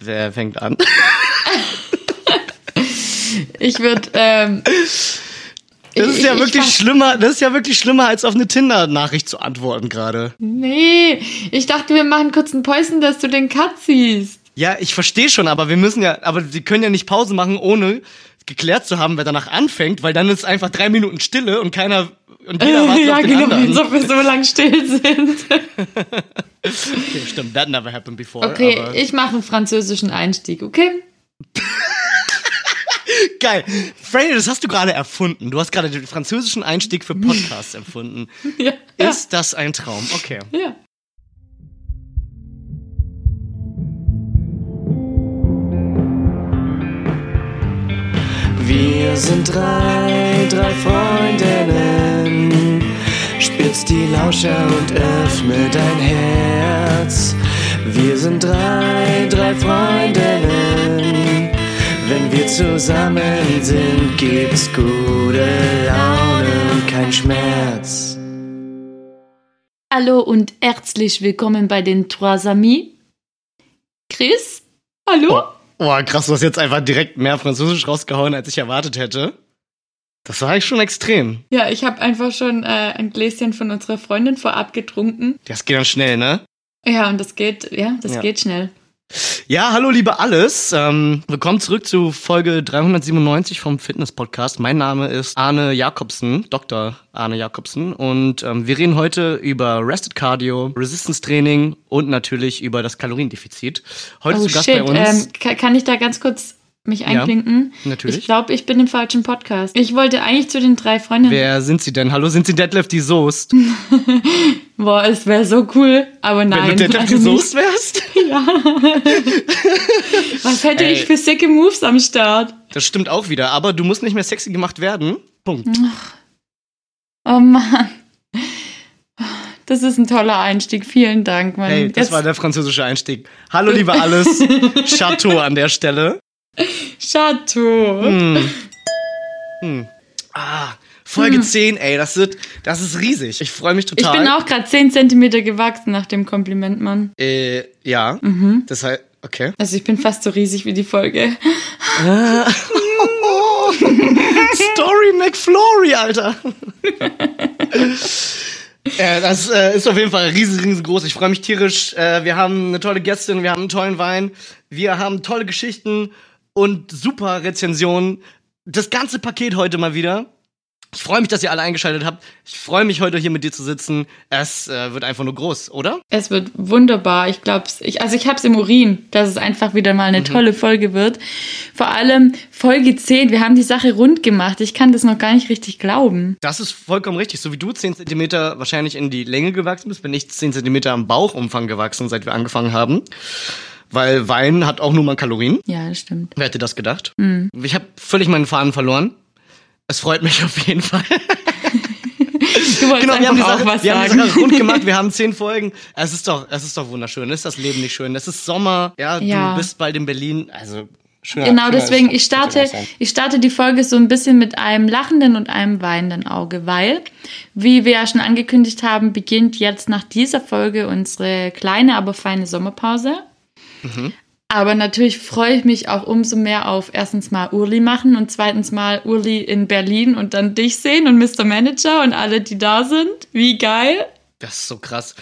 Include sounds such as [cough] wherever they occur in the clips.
Wer fängt an? Ich würde. Ähm, Das ist ich- ja ich wirklich fand- schlimmer, das ist ja wirklich schlimmer, als auf eine Tinder-Nachricht zu antworten gerade. Nee, ich dachte, wir machen kurz einen Päusen, dass du den Cut siehst. Ja, ich verstehe schon, aber wir müssen ja, aber sie können ja nicht Pause machen, ohne geklärt zu haben, wer danach anfängt, weil dann ist einfach drei Minuten Stille und keiner und jeder wartet [laughs] ja, auf den genau, anderen. ob wir so lang still sind. [laughs] Okay, stimmt, that never happened before. Okay, aber ich mache einen französischen Einstieg, okay? [laughs] geil. Freddy, das hast du gerade erfunden. Du hast gerade den französischen Einstieg für Podcasts erfunden. [laughs] Ja. Ist das ein Traum? Okay. ja. Wir sind drei, drei Freundinnen. Spitz die Lauscher und öffne dein Herz. Wir sind drei, drei Freundinnen. Wenn wir zusammen sind, gibt's gute Laune und kein Schmerz. Hallo und herzlich willkommen bei den Trois Amis. Chris? Hallo? Boah, krass, du hast jetzt einfach direkt mehr Französisch rausgehauen, als ich erwartet hätte. Das war eigentlich schon extrem. Ja, ich habe einfach schon äh, ein Gläschen von unserer Freundin vorab getrunken. Das geht dann schnell, ne? Ja, und das geht, ja, das Ja. geht schnell. Ja, hallo liebe alles. Ähm, willkommen zurück zu Folge 397 vom Fitness Podcast. Mein Name ist Arne Jakobsen, Dr. Arne Jakobsen. Und ähm, wir reden heute über Rested Cardio, Resistance Training und natürlich über das Kaloriendefizit. Heute Oh zu Gast shit, bei uns. ähm, kann ich da ganz kurz mich Ja, einklinken? natürlich. Ich glaube, ich bin im falschen Podcast. Ich wollte eigentlich zu den drei Freundinnen. Wer sind Sie denn? Hallo, sind Sie Deadlift die Soest? [laughs] Boah, es wäre so cool, aber nein. Wenn du Deadlift die leider Soest wärst? [laughs] Ja. [laughs] Was hätte Ey. ich für sicke Moves am Start? Das stimmt auch wieder, aber du musst nicht mehr sexy gemacht werden. Punkt. Oh Mann. Das ist ein toller Einstieg. Vielen Dank, Mann. Hey, das Jetzt- war der französische Einstieg. Hallo, liebe alles. Chateau an der Stelle. Chateau. Hm. Hm. Ah, Folge 10, ey, das wird, das ist riesig. Ich freue mich Ich total. bin auch gerade 10 Zentimeter gewachsen nach dem Kompliment, Mann. Äh, ja. Mhm. Das heißt, okay. Also ich bin fast so riesig wie die Folge. [laughs] Story McFlory, Alter. [laughs] äh, das äh, ist auf jeden Fall riesig, riesengroß. Ich freue mich tierisch. Äh, wir haben eine tolle Gästin, wir haben einen tollen Wein, wir haben tolle Geschichten und super Rezensionen. Das ganze Paket heute mal wieder. Ich freue mich, dass ihr alle eingeschaltet habt. Ich freue mich, heute hier mit dir zu sitzen. Es äh, wird einfach nur groß, oder? Es wird wunderbar. Ich glaube, ich, also ich habe es im Urin, dass es einfach wieder mal eine tolle Folge wird. Vor allem Folge 10. Wir haben die Sache rund gemacht. Ich kann das noch gar nicht richtig glauben. Das ist vollkommen richtig. So wie du 10 Zentimeter wahrscheinlich in die Länge gewachsen bist, bin ich 10 Zentimeter am Bauchumfang gewachsen, seit wir angefangen haben. Weil Wein hat auch nur mal Kalorien. Ja, das stimmt. Wer hätte das gedacht? Ich habe völlig meinen Faden verloren. Es freut mich [laughs] auf jeden Fall. Du wolltest genau, wir haben, die Sache, auch was wir haben die sagen. Sache rund gemacht. Wir haben zehn Folgen. Es ist doch, es ist doch wunderschön. Ist das Leben nicht schön? Es ist Sommer. Ja, Ja. du bist bald in Berlin. Also schöner, Genau, schöner deswegen, ich starte, ich starte die Folge so ein bisschen mit einem lachenden und einem weinenden Auge, weil, wie wir ja schon angekündigt haben, beginnt jetzt nach dieser Folge unsere kleine, aber feine Sommerpause. Mhm. Aber natürlich freue ich mich auch umso mehr auf erstens mal Urli machen und zweitens mal Urli in Berlin und dann dich sehen und Mr. Manager und alle, die da sind. Wie geil. Das ist so krass.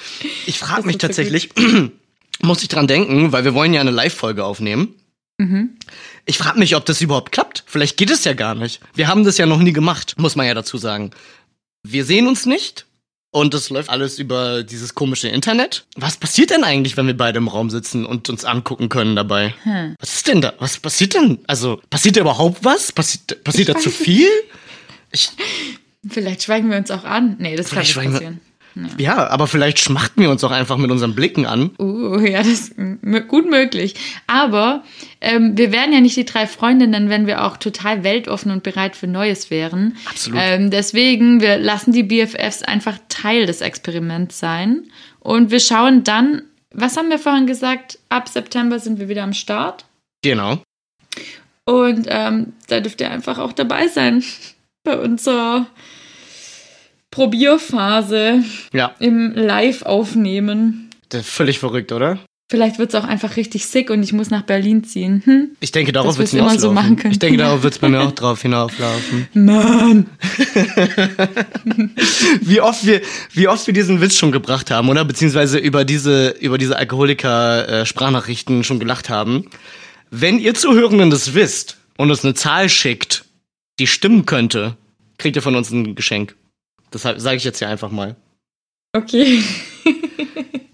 Ich frage mich so tatsächlich, [clears throat] muss ich dran denken, weil wir wollen ja eine Live-Folge aufnehmen. Mhm. Ich frage mich, ob das überhaupt klappt. Vielleicht geht es ja gar nicht. Wir haben das ja noch nie gemacht, muss man ja dazu sagen. Wir sehen uns nicht und es läuft alles über dieses komische Internet. Was passiert denn eigentlich, wenn wir beide im Raum sitzen und uns angucken können dabei? Hm. Was ist denn da? Was passiert denn? Also, passiert da überhaupt was? Passiert, passiert da zu viel? Ich, Vielleicht schweigen wir uns auch an. Nee, das kann nicht passieren. Ja, aber vielleicht schmachten wir uns auch einfach mit unseren Blicken an. Uh, ja, das ist gut möglich. Aber ähm, wir wären ja nicht die drei Freundinnen, wenn wir auch total weltoffen und bereit für Neues wären. Absolut. Ähm, deswegen, wir lassen die BFFs einfach Teil des Experiments sein. Und wir schauen dann, was haben wir vorhin gesagt? Ab September sind wir wieder am Start. Genau. Und ähm, da dürft ihr einfach auch dabei sein [laughs] bei unserer Probierphase Ja, im Live-Aufnehmen. völlig verrückt, oder? Vielleicht wird es auch einfach richtig sick und ich muss nach Berlin ziehen. Hm? Ich denke, darauf wird es immer so machen können. Ich denke, darauf wird es bei mir [laughs] auch drauf hinauslaufen. Mann. [laughs] Wie oft wir, wie oft wir diesen Witz schon gebracht haben, oder? Beziehungsweise über diese, über diese Alkoholiker-Sprachnachrichten schon gelacht haben. Wenn ihr Zuhörenden das wisst und uns eine Zahl schickt, die stimmen könnte, kriegt ihr von uns ein Geschenk. Das sage ich jetzt hier einfach mal. Okay.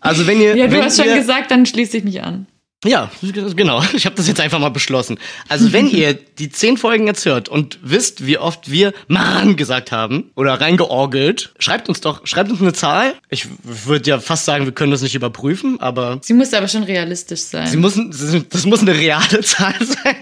Also wenn ihr, Ja, du wenn hast schon ihr, gesagt, dann schließe ich mich an. Ja, genau. [laughs] Ich habe das jetzt einfach mal beschlossen. Also wenn ihr [laughs] die zehn Folgen jetzt hört und wisst, wie oft wir Mann gesagt haben oder reingeorgelt, schreibt uns doch, schreibt uns eine Zahl. Ich würde ja fast sagen, wir können das nicht überprüfen, aber Sie muss aber schon realistisch sein. sie müssen, das muss eine reale [laughs] Zahl sein.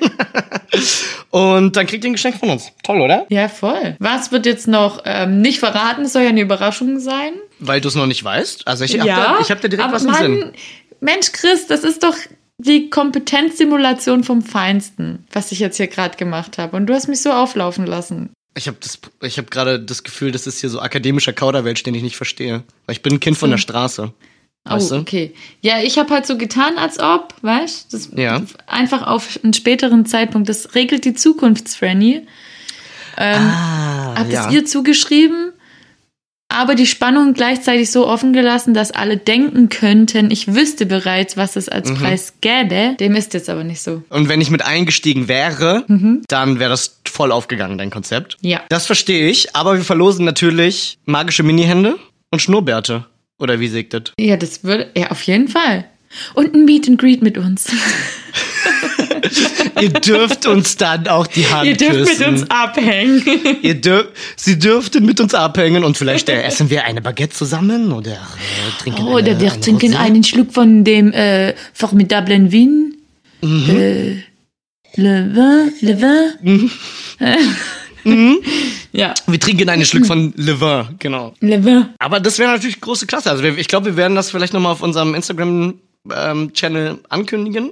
Und dann kriegt ihr ein Geschenk von uns. Toll, oder? ja, voll. Was wird jetzt noch ähm, nicht verraten? Soll ja eine Überraschung sein. Weil du es noch nicht weißt. Also ich hab ja, da, ich hab da direkt aber was im Sinn. Mensch, Chris, das ist doch die Kompetenzsimulation vom Feinsten, was ich jetzt hier gerade gemacht habe. Und du hast mich so auflaufen lassen. Ich habe das, ich habe gerade das Gefühl, das ist hier so akademischer Kauderwelsch, den ich nicht verstehe. Weil ich bin ein Kind von der Straße. Weißt oh, du? okay. Ja, ich habe halt so getan, als ob, weißt das Ja. Einfach auf einen späteren Zeitpunkt. Das regelt die Zukunft, Franny. Ähm, Ah, hab ja. es ihr zugeschrieben, aber die Spannung gleichzeitig so offen gelassen, dass alle denken könnten, ich wüsste bereits, was es Mhm. als Preis gäbe. Dem ist jetzt aber nicht so. Und wenn ich mit eingestiegen wäre, dann wäre das voll aufgegangen, dein Konzept. Ja. Das verstehe ich, aber wir verlosen natürlich magische Minihände und Schnurrbärte. Oder wie sägt das? Ja, das würde, ja, auf jeden Fall. Und ein Meet and Greet mit uns. [laughs] [laughs] Ihr dürft uns dann auch die Hand Ihr dürft küssen. mit uns abhängen. [laughs] Ihr dürft, Sie dürften mit uns abhängen und vielleicht äh, essen wir eine Baguette zusammen oder äh, trinken eine, Oder wir eine trinken Rosé. einen Schluck von dem äh, formidablen Vin. Äh, Le Vin, Le Vin. [laughs] Ja, Wir trinken einen Schluck von Le Vin, genau. Le Vin. Aber das wäre natürlich große Klasse. Also ich glaube, wir werden das vielleicht nochmal auf unserem Instagram-Channel ankündigen.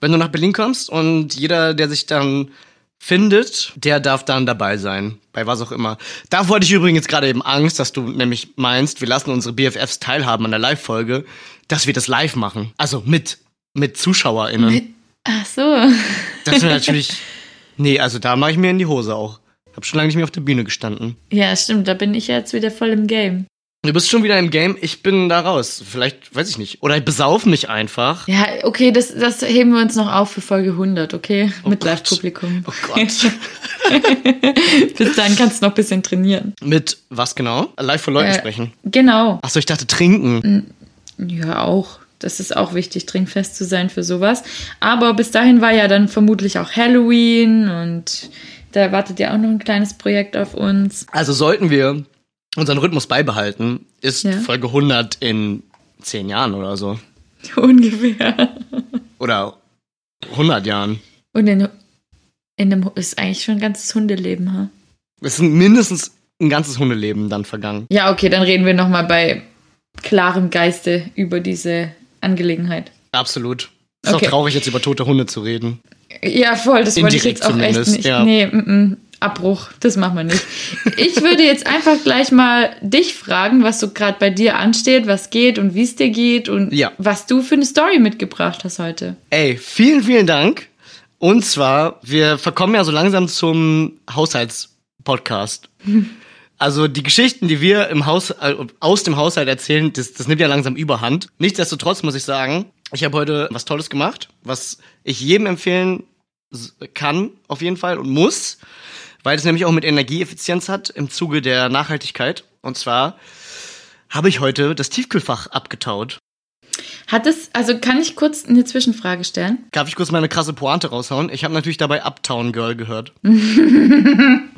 Wenn du nach Berlin kommst und jeder, der sich dann findet, der darf dann dabei sein. Bei was auch immer. Da wollte ich übrigens gerade eben Angst, dass du nämlich meinst, wir lassen unsere BFFs teilhaben an der Live-Folge, dass wir das live machen. Also mit, mit ZuschauerInnen. Ach so. Das wäre [laughs] natürlich. Nee, also da mache ich mir in die Hose auch. Hab schon lange nicht mehr auf der Bühne gestanden. Ja, stimmt, da bin ich jetzt wieder voll im Game. Du bist schon wieder im Game, ich bin da raus. Vielleicht, weiß ich nicht. Oder ich besauf mich einfach. Ja, okay, das, das heben wir uns noch auf für Folge 100, okay? Mit Gott. Live-Publikum. Oh Gott. [laughs] Bis dahin kannst du noch ein bisschen trainieren. Mit was genau? Live vor Leuten Äh, sprechen. Genau. Achso, ich dachte trinken. Ja, auch. Das ist auch wichtig, trinkfest zu sein für sowas. Aber bis dahin war ja dann vermutlich auch Halloween und da wartet ja auch noch ein kleines Projekt auf uns. Also sollten wir unseren Rhythmus beibehalten, ist Ja. Folge 100 in 10 Jahren oder so. [laughs] Ungefähr. Oder 100 Jahren. Und in, in einem ist eigentlich schon ein ganzes Hundeleben, ha? Es sind mindestens ein ganzes Hundeleben dann vergangen. Ja, okay, dann reden wir nochmal bei klarem Geiste über diese Angelegenheit. Absolut. Ist Okay. auch traurig, jetzt über tote Hunde zu reden. Ja, voll, das wollte ich Indirekt jetzt auch echt nicht. ja. Nee, mm, mm, Abbruch, das machen wir nicht. Ich würde jetzt einfach gleich mal dich fragen, was so gerade bei dir ansteht, was geht und wie es dir geht und Ja. was du für eine Story mitgebracht hast heute. Ey, vielen, vielen Dank. Und zwar, wir verkommen ja so langsam zum Haushaltspodcast. [laughs] Also die Geschichten, die wir im Haus, äh, aus dem Haushalt erzählen, das, das nimmt ja langsam überhand. Nichtsdestotrotz muss ich sagen, ich habe heute was Tolles gemacht, was ich jedem empfehlen kann, auf jeden Fall, und muss, weil es nämlich auch mit Energieeffizienz hat im Zuge der Nachhaltigkeit. Und zwar habe ich heute das Tiefkühlfach abgetaut. Hat es, also kann ich kurz eine Zwischenfrage stellen? Darf ich kurz meine krasse Pointe raushauen? Ich habe natürlich dabei Uptown Girl gehört. [laughs] Bitte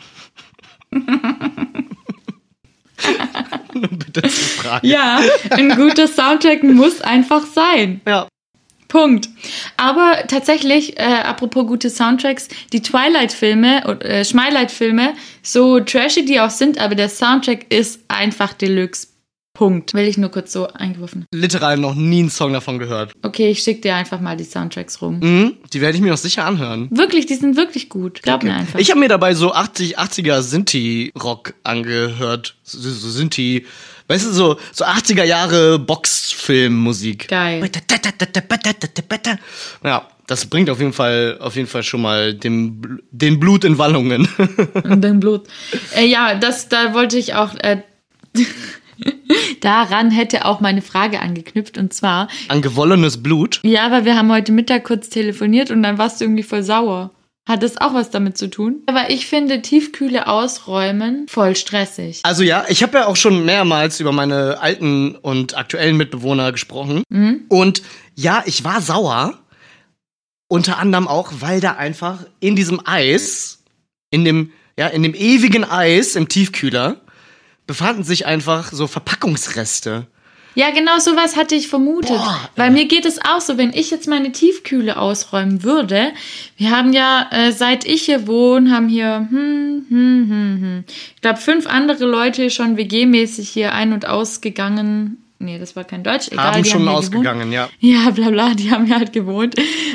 zu fragen. Ja, ein guter Soundtrack muss einfach sein. Ja. Punkt. Aber tatsächlich, äh, apropos gute Soundtracks, die Twilight-Filme, äh, Schmeilight-Filme, so trashig die auch sind, aber der Soundtrack ist einfach Deluxe. Punkt. Will ich nur kurz so eingeworfen. Literal noch nie einen Song davon gehört. Okay, ich schick dir einfach mal die Soundtracks rum. Mhm, die werde ich mir noch sicher anhören. Wirklich, die sind wirklich gut. Glaub mir einfach. Ich habe mir dabei so 80, 80er Sinti-Rock angehört. So, so Sinti, weißt du, so, so 80er Jahre Boxfilmmusik. Geil. Ja, das bringt auf jeden Fall, auf jeden Fall schon mal Bl- den Blut in Wallungen. [laughs] Dein Blut. Äh, ja, das, da wollte ich auch. Äh, [laughs] daran hätte auch meine Frage angeknüpft. Und zwar, An gewollenes Blut. ja, weil wir haben heute Mittag kurz telefoniert und dann warst du irgendwie voll sauer. Hat das auch was damit zu tun? Aber ich finde Tiefkühle ausräumen voll stressig. Also ja, ich habe ja auch schon mehrmals über meine alten und aktuellen Mitbewohner gesprochen. Und ja, ich war sauer. Unter anderem auch, weil da einfach in diesem Eis, in dem, ja, in dem ewigen Eis im Tiefkühler, befanden sich einfach so Verpackungsreste. Ja, genau sowas hatte ich vermutet. Boah. Weil mir geht es auch so, wenn ich jetzt meine Tiefkühle ausräumen würde. Wir haben ja, äh, seit ich hier wohne, haben hier, hm, hm, hm, hm. Ich glaube, fünf andere Leute schon WG-mäßig hier ein- und ausgegangen. Nee, das war kein Deutsch. Egal, haben schon hier ausgegangen, ja. Gewohnt. Ja, bla bla, die haben ja halt gewohnt.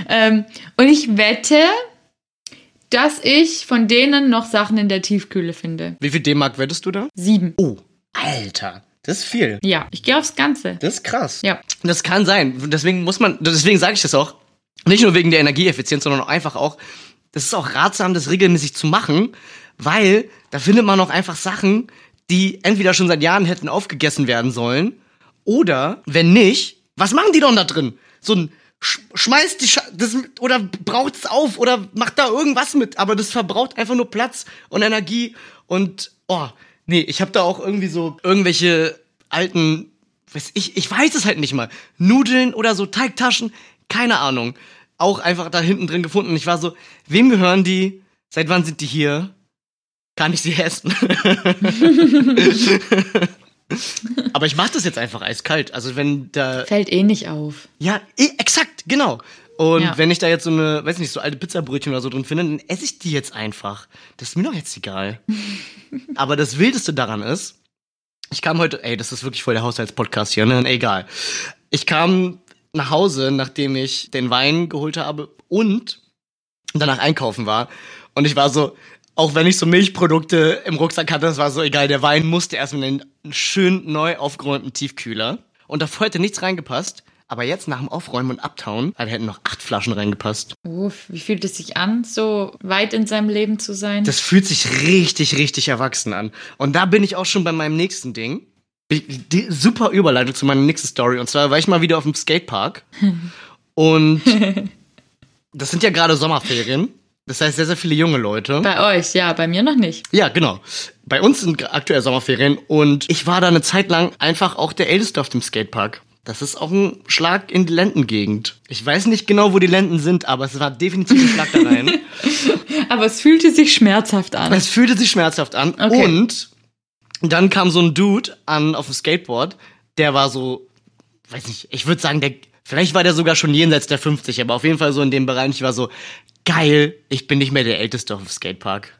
Ähm, und ich wette, dass ich von denen noch Sachen in der Tiefkühle finde. Wie viel D-Mark wettest du da? Sieben. Oh, Alter, das ist viel. Ja, ich gehe aufs Ganze. Das ist krass. Ja. Das kann sein. Deswegen muss man, deswegen sage ich das auch. Nicht nur wegen der Energieeffizienz, sondern auch einfach auch, das ist auch ratsam, das regelmäßig zu machen, weil da findet man auch einfach Sachen, die entweder schon seit Jahren hätten aufgegessen werden sollen, oder, wenn nicht, was machen die doch da drin? So ein, sch schmeißt die, Scha das, oder braucht es auf, oder macht da irgendwas mit, aber das verbraucht einfach nur Platz und Energie und, oh, nee, ich habe da auch irgendwie so irgendwelche alten weiß ich, ich weiß es halt nicht mal. Nudeln oder so Teigtaschen, keine Ahnung. Auch einfach da hinten drin gefunden. Und ich war so, wem gehören die? Seit wann sind die hier? Kann ich sie essen? [laughs] Aber ich mach das jetzt einfach eiskalt. Also wenn da, Fällt eh nicht auf. ja, eh, exakt, genau. Und Ja. wenn ich da jetzt so eine, weiß nicht, so alte Pizzabrötchen oder so drin finde, dann esse ich die jetzt einfach. Das ist mir doch jetzt egal. [laughs] Aber das Wildeste daran ist, ich kam heute, ey, das ist wirklich voll der Haushaltspodcast hier, ne? Egal. Ich kam nach Hause, nachdem ich den Wein geholt habe und danach einkaufen war. Und ich war so, auch wenn ich so Milchprodukte im Rucksack hatte, das war so egal, der Wein musste erst in den schön neu aufgeräumten Tiefkühler. Und davor hätte nichts reingepasst. Aber jetzt nach dem Aufräumen und Abtauen, da hätten noch acht Flaschen reingepasst. Uff, wie fühlt es sich an, so weit in seinem Leben zu sein? Das fühlt sich richtig, richtig erwachsen an. Und da bin ich auch schon bei meinem nächsten Ding. Die, super Überleitung zu meiner nächsten Story. Und zwar war ich mal wieder auf dem Skatepark. [laughs] Und [laughs] das sind ja gerade Sommerferien. Das heißt, sehr, sehr viele junge Leute. Bei euch, ja, bei mir noch nicht. Ja, genau. Bei uns sind aktuell Sommerferien und ich war da eine Zeit lang einfach auch der Älteste auf dem Skatepark. Das ist auch ein Schlag in die Lendengegend. Ich weiß nicht genau, wo die Lenden sind, aber es war definitiv ein Schlag da rein. [laughs] Aber es fühlte sich schmerzhaft an. Es fühlte sich schmerzhaft an. Okay. Und dann kam so ein Dude an auf dem Skateboard, der war so, weiß nicht, ich würde sagen, der, vielleicht war der sogar schon jenseits der 50, aber auf jeden Fall so in dem Bereich, ich war so, geil, ich bin nicht mehr der Älteste auf dem Skatepark.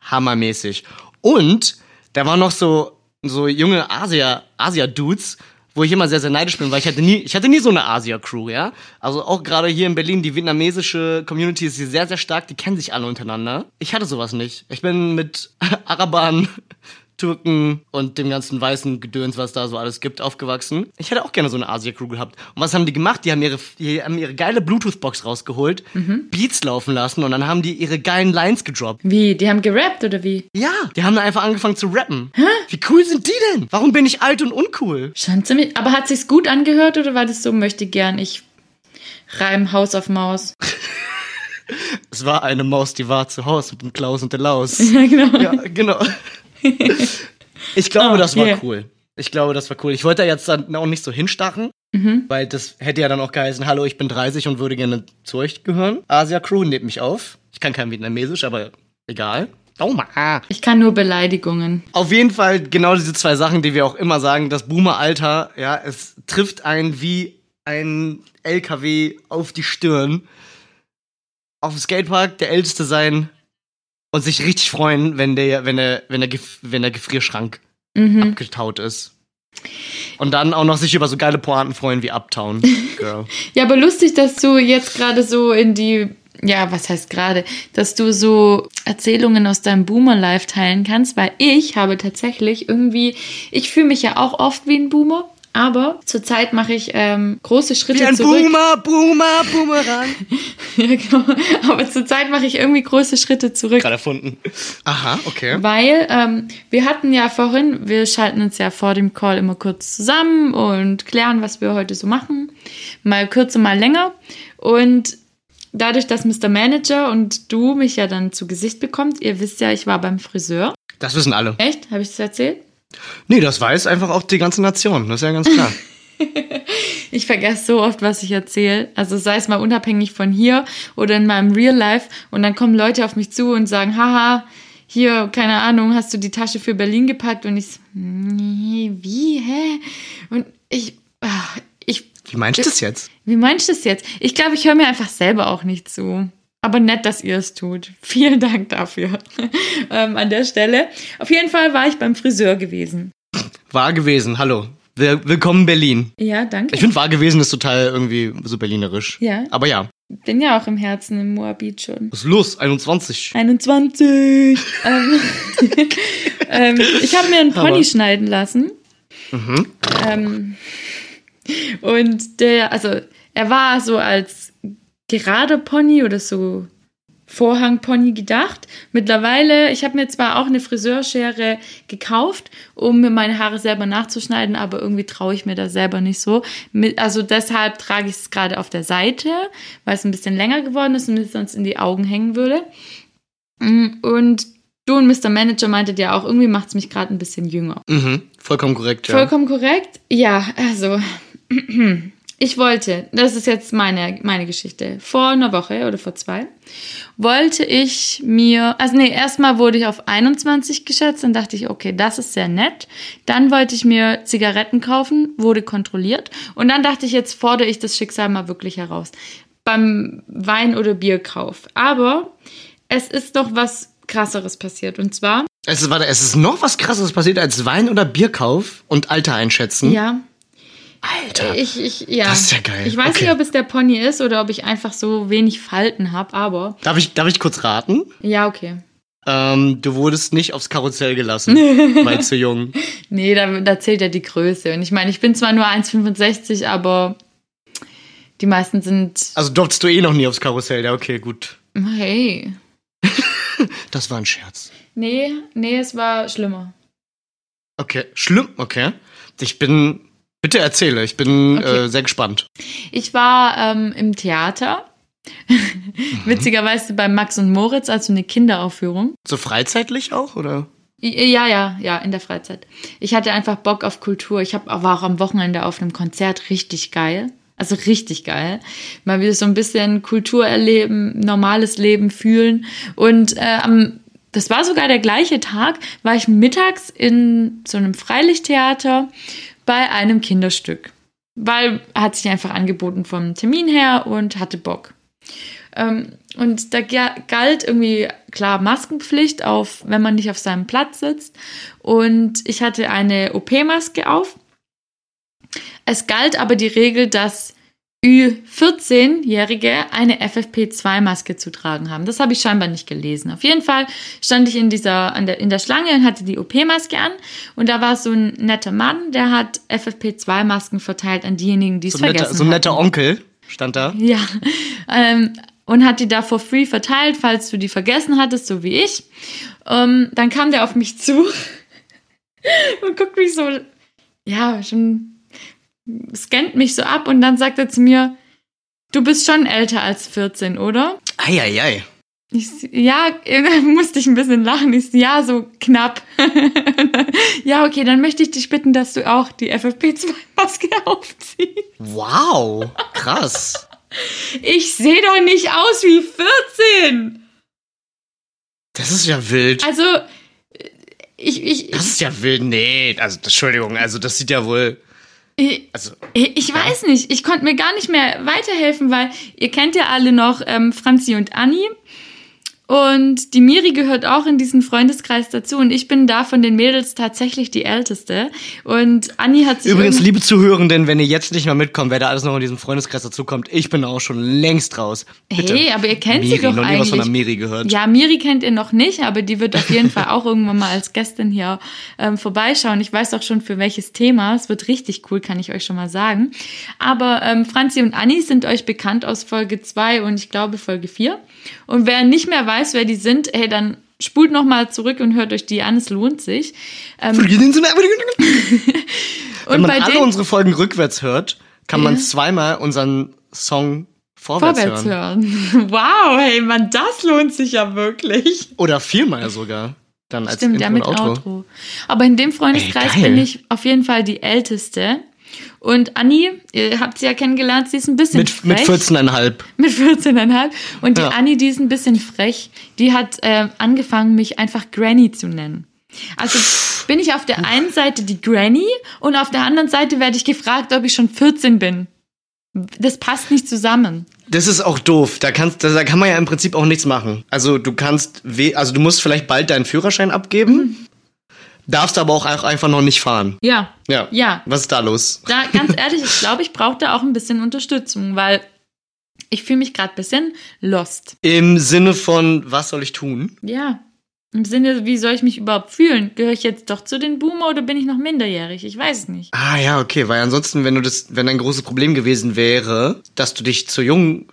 Hammermäßig. Und da waren noch so, so junge Asia, Asia-Dudes, wo ich immer sehr, sehr neidisch bin, weil ich hatte nie, ich hatte nie so eine Asia-Crew, ja. Also auch gerade hier in Berlin, die vietnamesische Community ist hier sehr, sehr stark, die kennen sich alle untereinander. Ich hatte sowas nicht. Ich bin mit [laughs] Arabern, Türken und dem ganzen weißen Gedöns, was da so alles gibt, aufgewachsen. Ich hätte auch gerne so eine Asia-Crew gehabt. Und was haben die gemacht? Die haben ihre, die haben ihre geile Bluetooth-Box rausgeholt, Beats laufen lassen und dann haben die ihre geilen Lines gedroppt. Wie? Die haben gerappt oder wie? Ja, die haben dann einfach angefangen zu rappen. Wie cool sind die denn? Warum bin ich alt und uncool? Schon ziemlich. Aber hat sich's gut angehört oder war das so, möchte gern, ich reim Haus auf Maus? [laughs] Es war eine Maus, die war zu Hause mit dem Klaus und der Laus. [laughs] Ja, genau. ja, genau. [laughs] Ich glaube, Oh, das war yeah. cool. Ich glaube, das war cool. Ich wollte da jetzt dann auch nicht so hinstarren, Mhm. weil das hätte ja dann auch geheißen, hallo, ich bin 30 und würde gerne zu euch gehören. Asia Crew, nehmt mich auf. Ich kann kein Vietnamesisch, aber egal. Oh ma. Ich kann nur Beleidigungen. Auf jeden Fall genau diese zwei Sachen, die wir auch immer sagen. Das Boomer-Alter, ja, es trifft einen wie ein LKW auf die Stirn. Auf dem Skatepark der Älteste sein und sich richtig freuen, wenn der, wenn der, wenn der, Gef wenn der Gefrierschrank Mhm. abgetaut ist. Und dann auch noch sich über so geile Pointen freuen wie Uptown Girl. [laughs] Ja, aber lustig, dass du jetzt gerade so in die, ja, was heißt gerade, dass du so Erzählungen aus deinem Boomer-Life teilen kannst, weil ich habe tatsächlich irgendwie, ich fühle mich ja auch oft wie ein Boomer. Aber zurzeit mache ich ähm, große Schritte Wie ein zurück. Boomer, Boomer, Boomerang. [laughs] ja, genau. Aber zurzeit mache ich irgendwie große Schritte zurück. Gerade erfunden. Aha, okay. Weil ähm, wir hatten ja vorhin, wir schalten uns ja vor dem Call immer kurz zusammen und klären, was wir heute so machen. Mal kürzer, mal länger. Und dadurch, dass Mr. Manager und du mich ja dann zu Gesicht bekommt, ihr wisst ja, ich war beim Friseur. Das wissen alle. Echt? Habe ich das erzählt? Nee, das weiß einfach auch die ganze Nation. Das ist ja ganz klar. [laughs] Ich vergesse so oft, was ich erzähle. Also sei es mal unabhängig von hier oder in meinem Real Life. Und dann kommen Leute auf mich zu und sagen, haha, hier, keine Ahnung, hast du die Tasche für Berlin gepackt? Und ich so, nee, wie, hä? Und ich, ach, ich, Wie meinst du das jetzt? wie meinst du das jetzt? Ich glaube, ich höre mir einfach selber auch nicht zu. Aber nett, dass ihr es tut. [laughs] Vielen Dank dafür [laughs] ähm, an der Stelle. Auf jeden Fall war ich beim Friseur gewesen. War gewesen, hallo. Will- Willkommen in Berlin. Ja, danke. Ich finde, war gewesen ist total irgendwie so berlinerisch. Ja. Aber ja. bin ja auch im Herzen im Moabit schon. Was ist los? 21. 21. [laughs] ähm, ähm, ich habe mir einen Pony Aber- schneiden lassen. Mhm. Ähm, und der, also er war so als gerade Pony oder so Vorhangpony gedacht. Mittlerweile, ich habe mir zwar auch eine Friseurschere gekauft, um mir meine Haare selber nachzuschneiden, aber irgendwie traue ich mir da selber nicht so. Also deshalb trage ich es gerade auf der Seite, weil es ein bisschen länger geworden ist und mir sonst in die Augen hängen würde. Mm, Und du und Mr. Manager meintet ja auch, irgendwie macht es mich gerade ein bisschen jünger. Mhm. Vollkommen korrekt, ja. Vollkommen korrekt. Ja, also [clears throat] ich wollte, das ist jetzt meine, meine Geschichte, vor einer Woche oder vor zwei, wollte ich mir, also nee, erstmal wurde ich auf 21 geschätzt, dann dachte ich, okay, das ist sehr nett. Dann wollte ich mir Zigaretten kaufen, wurde kontrolliert und dann dachte ich, jetzt fordere ich das Schicksal mal wirklich heraus. Beim Wein- oder Bierkauf. Aber es ist doch was krasseres passiert und zwar, Es ist, warte, es ist noch was krasses passiert als Wein- oder Bierkauf und Alter einschätzen. ja, Alter. Ich, ich, ja. Das ist ja geil. Ich weiß Okay. nicht, ob es der Pony ist oder ob ich einfach so wenig Falten habe, aber Darf ich, darf ich kurz raten? ja, okay. Ähm, du wurdest nicht aufs Karussell gelassen, [laughs] weil zu jung. Nee, da, da zählt ja die Größe. Und ich meine, ich bin zwar nur 1,65, aber die meisten sind. Also durftest du eh noch nie aufs Karussell. Ja, okay, gut. Hey. [laughs] Das war ein Scherz. Nee, nee, es war schlimmer. Okay, schlimm, okay. Ich bin, bitte erzähle, ich bin Okay. äh, sehr gespannt. Ich war ähm, im Theater. [laughs] Witzigerweise bei Max und Moritz, also eine Kinderaufführung. So freizeitlich auch, oder? Ja, ja, ja, in der Freizeit. Ich hatte einfach Bock auf Kultur. Ich hab, war auch am Wochenende auf einem Konzert richtig geil. Also richtig geil. Mal wieder so ein bisschen Kultur erleben, normales Leben fühlen. Und äh, am, das war sogar der gleiche Tag, war ich mittags in so einem Freilichttheater bei einem Kinderstück. Weil hat sich einfach angeboten vom Termin her und hatte Bock. Ähm, und da ga- galt irgendwie klar Maskenpflicht auf, wenn man nicht auf seinem Platz sitzt. Und ich hatte eine OP-Maske auf. Es galt aber die Regel, dass Ü14-Jährige eine FFP2-Maske zu tragen haben. Das habe ich scheinbar nicht gelesen. Auf jeden Fall stand ich in dieser, der, in der Schlange und hatte die OP-Maske an. Und da war so ein netter Mann, der hat FFP2-Masken verteilt an diejenigen, die es So ein netter, vergessen so ein netter hatten. Onkel stand da. Ja, ähm, und hat die da for free verteilt, falls du die vergessen hattest, so wie ich. Ähm, dann kam der auf mich zu [laughs] und guckt mich so, ja, schon scannt mich so ab und dann sagt er zu mir, du bist schon älter als 14, oder? Eieiei. Ich, s- ja, [laughs] musste ich ein bisschen lachen. Ich, ja, so knapp. [laughs] ja, okay, dann möchte ich dich bitten, dass du auch die FFP2-Maske [laughs] aufziehst. Wow, krass. Ich sehe doch nicht aus wie 14. Das ist ja wild. Also, ich, ich, Das ist ja wild. Nee, also Entschuldigung, also das sieht ja wohl. Ich, Also, ich weiß nicht, ich konnte mir gar nicht mehr weiterhelfen, weil ihr kennt ja alle noch ähm, Franzi und Anni. Und die Miri gehört auch in diesen Freundeskreis dazu. Und ich bin da von den Mädels tatsächlich die Älteste. Und Anni hat sich. Übrigens, liebe Zuhörenden, wenn ihr jetzt nicht mehr mitkommt, wer da alles noch in diesem Freundeskreis dazukommt, ich bin auch schon längst raus. Bitte. Hey, aber ihr kennt Miri, sie doch noch nie eigentlich. was von der Miri gehört. Ja, Miri kennt ihr noch nicht, aber die wird auf jeden Fall auch irgendwann mal als Gästin hier ähm, vorbeischauen. Ich weiß auch schon für welches Thema. Es wird richtig cool, kann ich euch schon mal sagen. Aber ähm, Franzi und Anni sind euch bekannt aus Folge 2 und ich glaube Folge 4. Und wer nicht mehr weiß, wer die sind, hey, dann spult noch mal zurück und hört euch die an. Es lohnt sich. Ähm, [laughs] Wenn man alle unsere Folgen rückwärts hört, kann man Ja. zweimal unseren Song vorwärts, vorwärts hören. hören. [laughs] Wow, hey, man, das lohnt sich ja wirklich. Oder viermal sogar. Dann als Stimmt, Intro ja, mit Outro. Outro. Aber in dem Freundeskreis Ey, bin ich auf jeden Fall die Älteste. Und Anni, ihr habt sie ja kennengelernt, sie ist ein bisschen Mit, frech. mit 14,5. Mit 14,5. Und die Ja. Anni, die ist ein bisschen frech. Die hat äh, angefangen, mich einfach Granny zu nennen. Also bin ich auf der einen Seite die Granny und auf der anderen Seite werde ich gefragt, ob ich schon 14 bin. Das passt nicht zusammen. Das ist auch doof. Da, kannst, da, da kann man ja im Prinzip auch nichts machen. Also du kannst, also du musst vielleicht bald deinen Führerschein abgeben, darfst aber auch einfach noch nicht fahren. Ja. Ja. Ja. Was ist da los? Da, ganz ehrlich, ich glaube, ich brauche da auch ein bisschen Unterstützung, weil ich fühle mich gerade ein bisschen lost. Im Sinne von, was soll ich tun? Ja. Im Sinne, wie soll ich mich überhaupt fühlen? Gehöre ich jetzt doch zu den Boomer oder bin ich noch minderjährig? Ich weiß es nicht. Ah ja, okay, weil ansonsten, wenn du das, wenn ein großes Problem gewesen wäre, dass du dich zu jung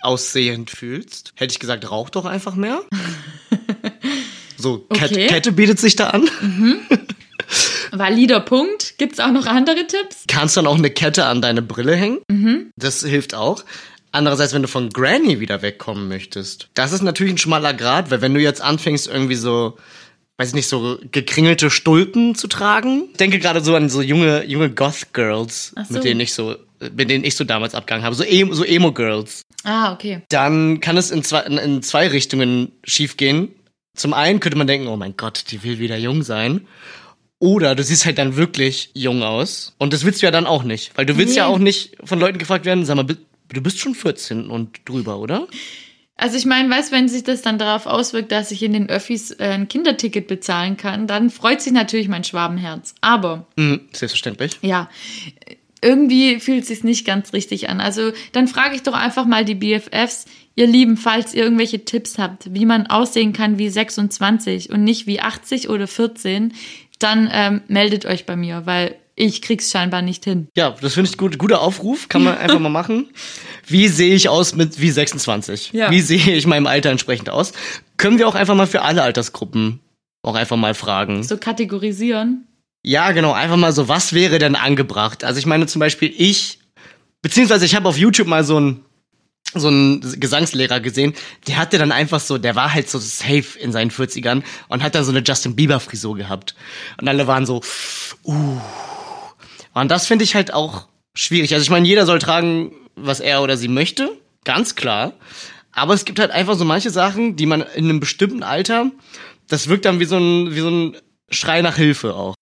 aussehend fühlst, hätte ich gesagt, rauch doch einfach mehr. [laughs] So, Okay. Kette bietet sich da an. Valider Punkt. Gibt es auch noch andere Tipps? Kannst dann auch eine Kette an deine Brille hängen. Mhm. Das hilft auch. Andererseits, wenn du von Granny wieder wegkommen möchtest, das ist natürlich ein schmaler Grad, weil wenn du jetzt anfängst, irgendwie so, weiß ich nicht, so gekringelte Stulpen zu tragen. Ich denke gerade so an so junge, junge Goth-Girls, so. mit denen ich so, mit denen ich so damals abgegangen habe. So, Emo- so Emo-Girls. Ah, okay. Dann kann es in zwei, in, in zwei Richtungen schiefgehen. Zum einen könnte man denken, oh mein Gott, die will wieder jung sein. Oder du siehst halt dann wirklich jung aus. Und das willst du ja dann auch nicht. Weil du willst Nee. ja auch nicht von Leuten gefragt werden, sag mal, du bist schon 14 und drüber, oder? Also ich meine, weißt, wenn sich das dann darauf auswirkt, dass ich in den Öffis äh, ein Kinderticket bezahlen kann, dann freut sich natürlich mein Schwabenherz. Aber Mhm, selbstverständlich. ja, irgendwie fühlt es sich nicht ganz richtig an. Also dann frage ich doch einfach mal die BFFs, ihr Lieben, falls ihr irgendwelche Tipps habt, wie man aussehen kann wie 26 und nicht wie 80 oder 14, dann ähm, meldet euch bei mir, weil ich krieg's scheinbar nicht hin. Ja, das finde ich gut. Guter Aufruf, kann man einfach mal machen. [laughs] Wie sehe ich aus mit wie 26? Ja. Wie sehe ich meinem Alter entsprechend aus? Können wir auch einfach mal für alle Altersgruppen auch einfach mal fragen. So kategorisieren. Ja, genau, einfach mal so, was wäre denn angebracht? Also ich meine zum Beispiel ich, beziehungsweise ich habe auf YouTube mal so einen so einen Gesangslehrer gesehen, der hatte dann einfach so, der war halt so safe in seinen 40ern und hat dann so eine Justin Bieber Frisur gehabt. Und alle waren so, uh. Und das finde ich halt auch schwierig. Also ich meine, jeder soll tragen, was er oder sie möchte, ganz klar. Aber es gibt halt einfach so manche Sachen, die man in einem bestimmten Alter, das wirkt dann wie so ein, wie so ein Schrei nach Hilfe auch.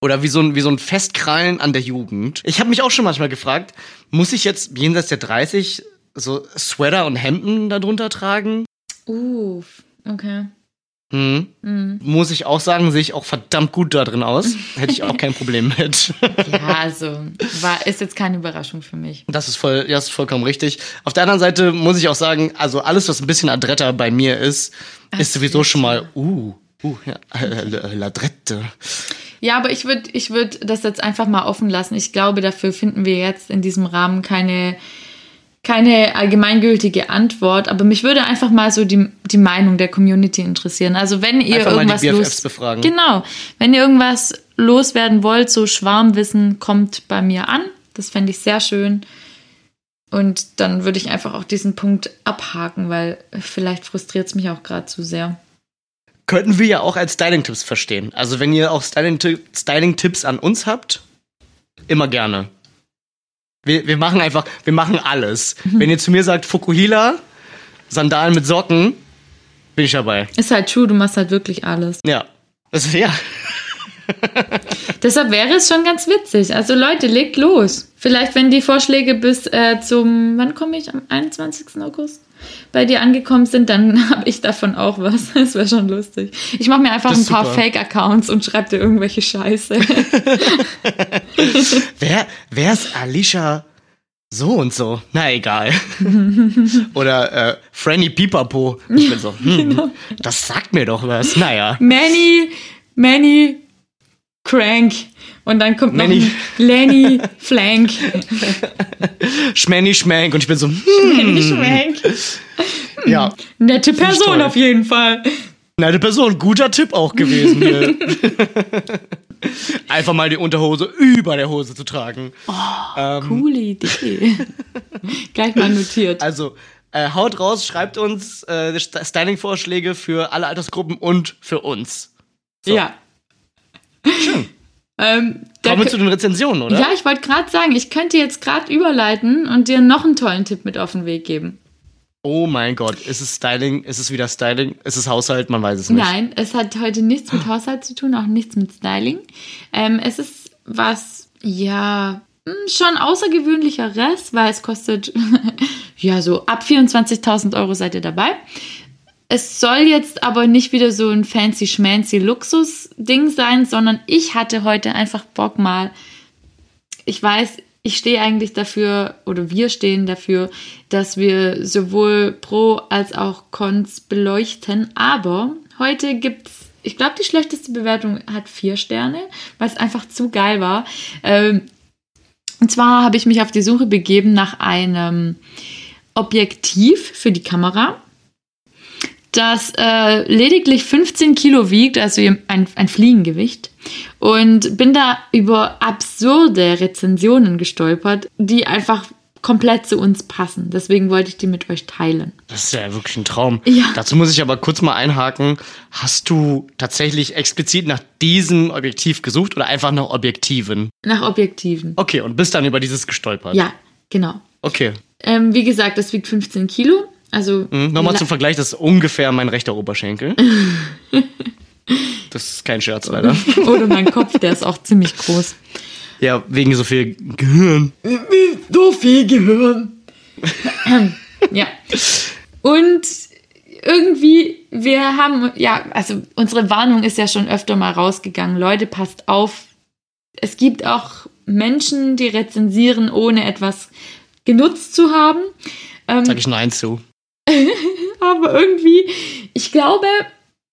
Oder wie so, ein, wie so ein Festkrallen an der Jugend. Ich habe mich auch schon manchmal gefragt, muss ich jetzt jenseits der 30 so Sweater und Hemden darunter tragen? Uh, okay. Hm. Mhm. Muss ich auch sagen, sehe ich auch verdammt gut da drin aus. Hätte ich auch kein Problem mit. [laughs] Ja, also war, ist jetzt keine Überraschung für mich. Das ist voll, ja, das ist vollkommen richtig. Auf der anderen Seite muss ich auch sagen, also alles, was ein bisschen adretter bei mir ist, ist sowieso schon mal, uh, uh, ja, äh, äh, Ladrette. Ja, aber ich würde ich würd das jetzt einfach mal offen lassen. Ich glaube, dafür finden wir jetzt in diesem Rahmen keine, keine allgemeingültige Antwort. Aber mich würde einfach mal so die, die Meinung der Community interessieren. Also wenn ihr Einfach mal die irgendwas BFFs los befragen. Genau. Wenn ihr irgendwas loswerden wollt, so Schwarmwissen kommt bei mir an. Das fände ich sehr schön. Und dann würde ich einfach auch diesen Punkt abhaken, weil vielleicht frustriert es mich auch gerade zu sehr. Könnten wir ja auch als Styling-Tipps verstehen. Also wenn ihr auch Styling- Styling-Tipps an uns habt, immer gerne. Wir, wir machen einfach, wir machen alles. Wenn ihr zu mir sagt, Fukuhila, Sandalen mit Socken, bin ich dabei. Ist halt true, du machst halt wirklich alles. Ja. Das, ja. [laughs] [laughs] Deshalb wäre es schon ganz witzig. Also Leute, legt los. Vielleicht, wenn die Vorschläge bis äh, zum, wann komme ich? Am 21. August? Bei dir angekommen sind, dann [laughs] habe ich davon auch was. [laughs] Das wäre schon lustig. Ich mache mir einfach ein paar. Fake-Accounts und schreibe dir irgendwelche Scheiße. [laughs] Wer, wer ist Alicia so und so? Na egal. Oder äh, Franny Pipapo. Ich bin so, hm, genau. das sagt mir doch was. Naja. Manny, Manny, Crank. Und dann kommt noch Manny. ein Lenny Flank. [laughs] Schmanny Schmank. Und ich bin so, hm, Lenny Schwank. ja. Nette Person auf jeden Fall. Nette Person, guter Tipp auch gewesen. [laughs] Einfach mal die Unterhose über der Hose zu tragen. ähm, Coole Idee. [laughs] Gleich mal notiert. Also, äh, haut raus, schreibt uns äh, St- Styling-Vorschläge für alle Altersgruppen und für uns. so. Ja. Schön. [laughs] Ähm, Kommen wir zu den Rezensionen, oder? ja, ich wollte gerade sagen, ich könnte jetzt gerade überleiten und dir noch einen tollen Tipp mit auf den Weg geben. Oh mein Gott, ist es Styling? Ist es wieder Styling? Ist es Haushalt? Man weiß es nicht. Nein, es hat heute nichts mit Haushalt zu tun, auch nichts mit Styling. Ähm, es ist was, ja, hm, schon außergewöhnlicheres, weil es kostet, [laughs] ja, so ab 24.000 Euro seid ihr dabei. Es soll jetzt aber nicht wieder so ein fancy schmancy Luxus-Ding sein, sondern ich hatte heute einfach Bock mal. Ich weiß, ich stehe eigentlich dafür, oder wir stehen dafür, dass wir sowohl Pro als auch Cons beleuchten. Aber heute gibt's, ich glaube, die schlechteste Bewertung hat vier Sterne, weil es einfach zu geil war. Ähm, und zwar habe ich mich auf die Suche begeben nach einem Objektiv für die Kamera das äh, lediglich 15 Kilo wiegt, also ein, ein Fliegengewicht. Und bin da über absurde Rezensionen gestolpert, die einfach komplett zu uns passen. Deswegen wollte ich die mit euch teilen. Das ist ja wirklich ein Traum. Ja. Dazu muss ich aber kurz mal einhaken. Hast du tatsächlich explizit nach diesem Objektiv gesucht oder einfach nach Objektiven? Nach Objektiven. Okay, und bist dann über dieses gestolpert. Ja, genau. Okay. Ähm, wie gesagt, das wiegt 15 Kilo. Also Mhm, Nochmal zum Vergleich, das ist ungefähr mein rechter Oberschenkel. [laughs] das ist kein Scherz, leider. [laughs] oder mein Kopf, der ist auch ziemlich groß. Ja, wegen so viel Gehirn. So viel Gehirn. [laughs] ja. Und irgendwie, wir haben, ja, also unsere Warnung ist ja schon öfter mal rausgegangen. Leute, passt auf. Es gibt auch Menschen, die rezensieren, ohne etwas genutzt zu haben. Ähm, Sag ich Nein zu. [laughs] aber irgendwie, ich glaube,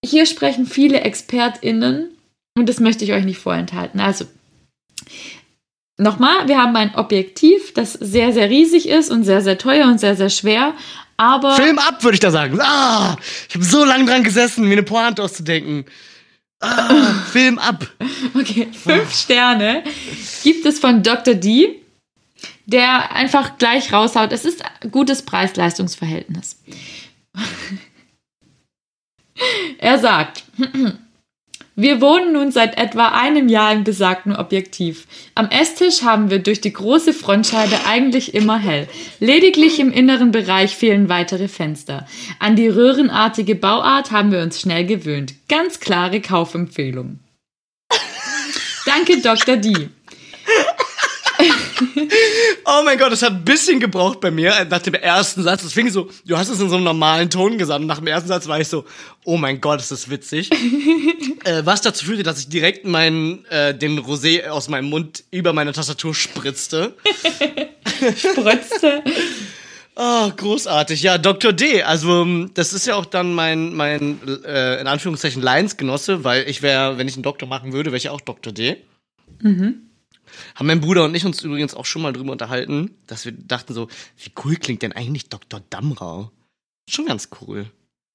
hier sprechen viele ExpertInnen und das möchte ich euch nicht vorenthalten. Also, nochmal, wir haben ein Objektiv, das sehr, sehr riesig ist und sehr, sehr teuer und sehr, sehr schwer. Aber Film ab, würde ich da sagen. Ah, ich habe so lange dran gesessen, mir eine Pointe auszudenken. Ah, [laughs] Film ab. okay, fünf Sterne gibt es von Dr. D, der einfach gleich raushaut. Es ist ein gutes Preis-Leistungs-Verhältnis. [laughs] er sagt, [clears throat] wir wohnen nun seit etwa einem Jahr im besagten Objektiv. Am Esstisch haben wir durch die große Frontscheibe eigentlich immer hell. Lediglich im inneren Bereich fehlen weitere Fenster. An die röhrenartige Bauart haben wir uns schnell gewöhnt. Ganz klare Kaufempfehlung. [laughs] Danke, Dr. D. Oh mein Gott, das hat ein bisschen gebraucht bei mir äh, nach dem ersten Satz. Das fing so, du hast es in so einem normalen Ton gesagt. Und nach dem ersten Satz war ich so, oh mein Gott, ist das witzig. [laughs] äh, was dazu führte, dass ich direkt meinen, äh, den Rosé aus meinem Mund über meine Tastatur spritzte. Spritzte. Oh, [laughs] großartig. Ja, Dr. D. Also, ähm, das ist ja auch dann mein, mein äh, in Anführungszeichen Lions-Genosse, weil ich wäre, wenn ich einen Doktor machen würde, wäre ich auch Dr. D. Haben mein Bruder und ich uns übrigens auch schon mal drüber unterhalten, dass wir dachten so, wie cool klingt denn eigentlich Dr. Damrau? Schon ganz cool.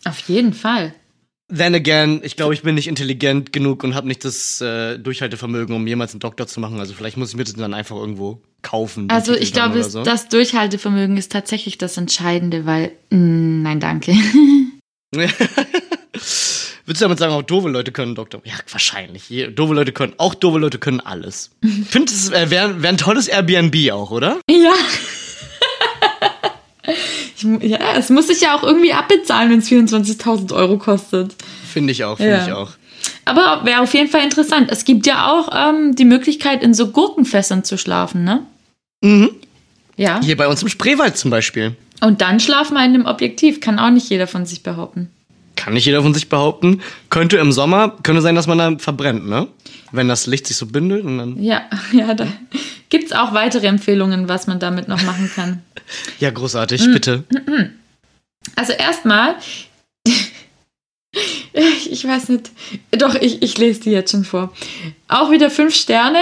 Auf jeden Fall. Then again, ich glaube, ich bin nicht intelligent genug und habe nicht das äh, Durchhaltevermögen, um jemals einen Doktor zu machen. Also vielleicht muss ich mir das dann einfach irgendwo kaufen. Also ich glaube, so. das Durchhaltevermögen ist tatsächlich das Entscheidende, weil mm, nein, danke. [laughs] [laughs] Würdest du damit sagen, auch doofe Leute können Doktor? Ja, wahrscheinlich. Je- Doofe Leute können, auch doofe Leute können alles. [laughs] Ich finde, es äh, wäre wär ein tolles Airbnb auch, oder? ja. [laughs] Ich, ja, es muss sich ja auch irgendwie abbezahlen, wenn es 24.000 Euro kostet. Finde ich auch, finde Ja. ich auch. Aber wäre auf jeden Fall interessant. Es gibt ja auch ähm, die Möglichkeit, in so Gurkenfässern zu schlafen, ne? Mhm. Ja. Hier bei uns im Spreewald zum Beispiel. Und dann schlaf mal in dem Objektiv. Kann auch nicht jeder von sich behaupten. Kann nicht jeder von sich behaupten. Könnte im Sommer, könnte sein, dass man da verbrennt, ne? Wenn das Licht sich so bündelt und dann. Ja, [laughs] ja, da gibt es auch weitere Empfehlungen, was man damit noch machen kann. [laughs] Ja, großartig, bitte. [clears throat] Also erstmal, [laughs] ich weiß nicht, doch, ich, ich lese die jetzt schon vor. Auch wieder fünf Sterne.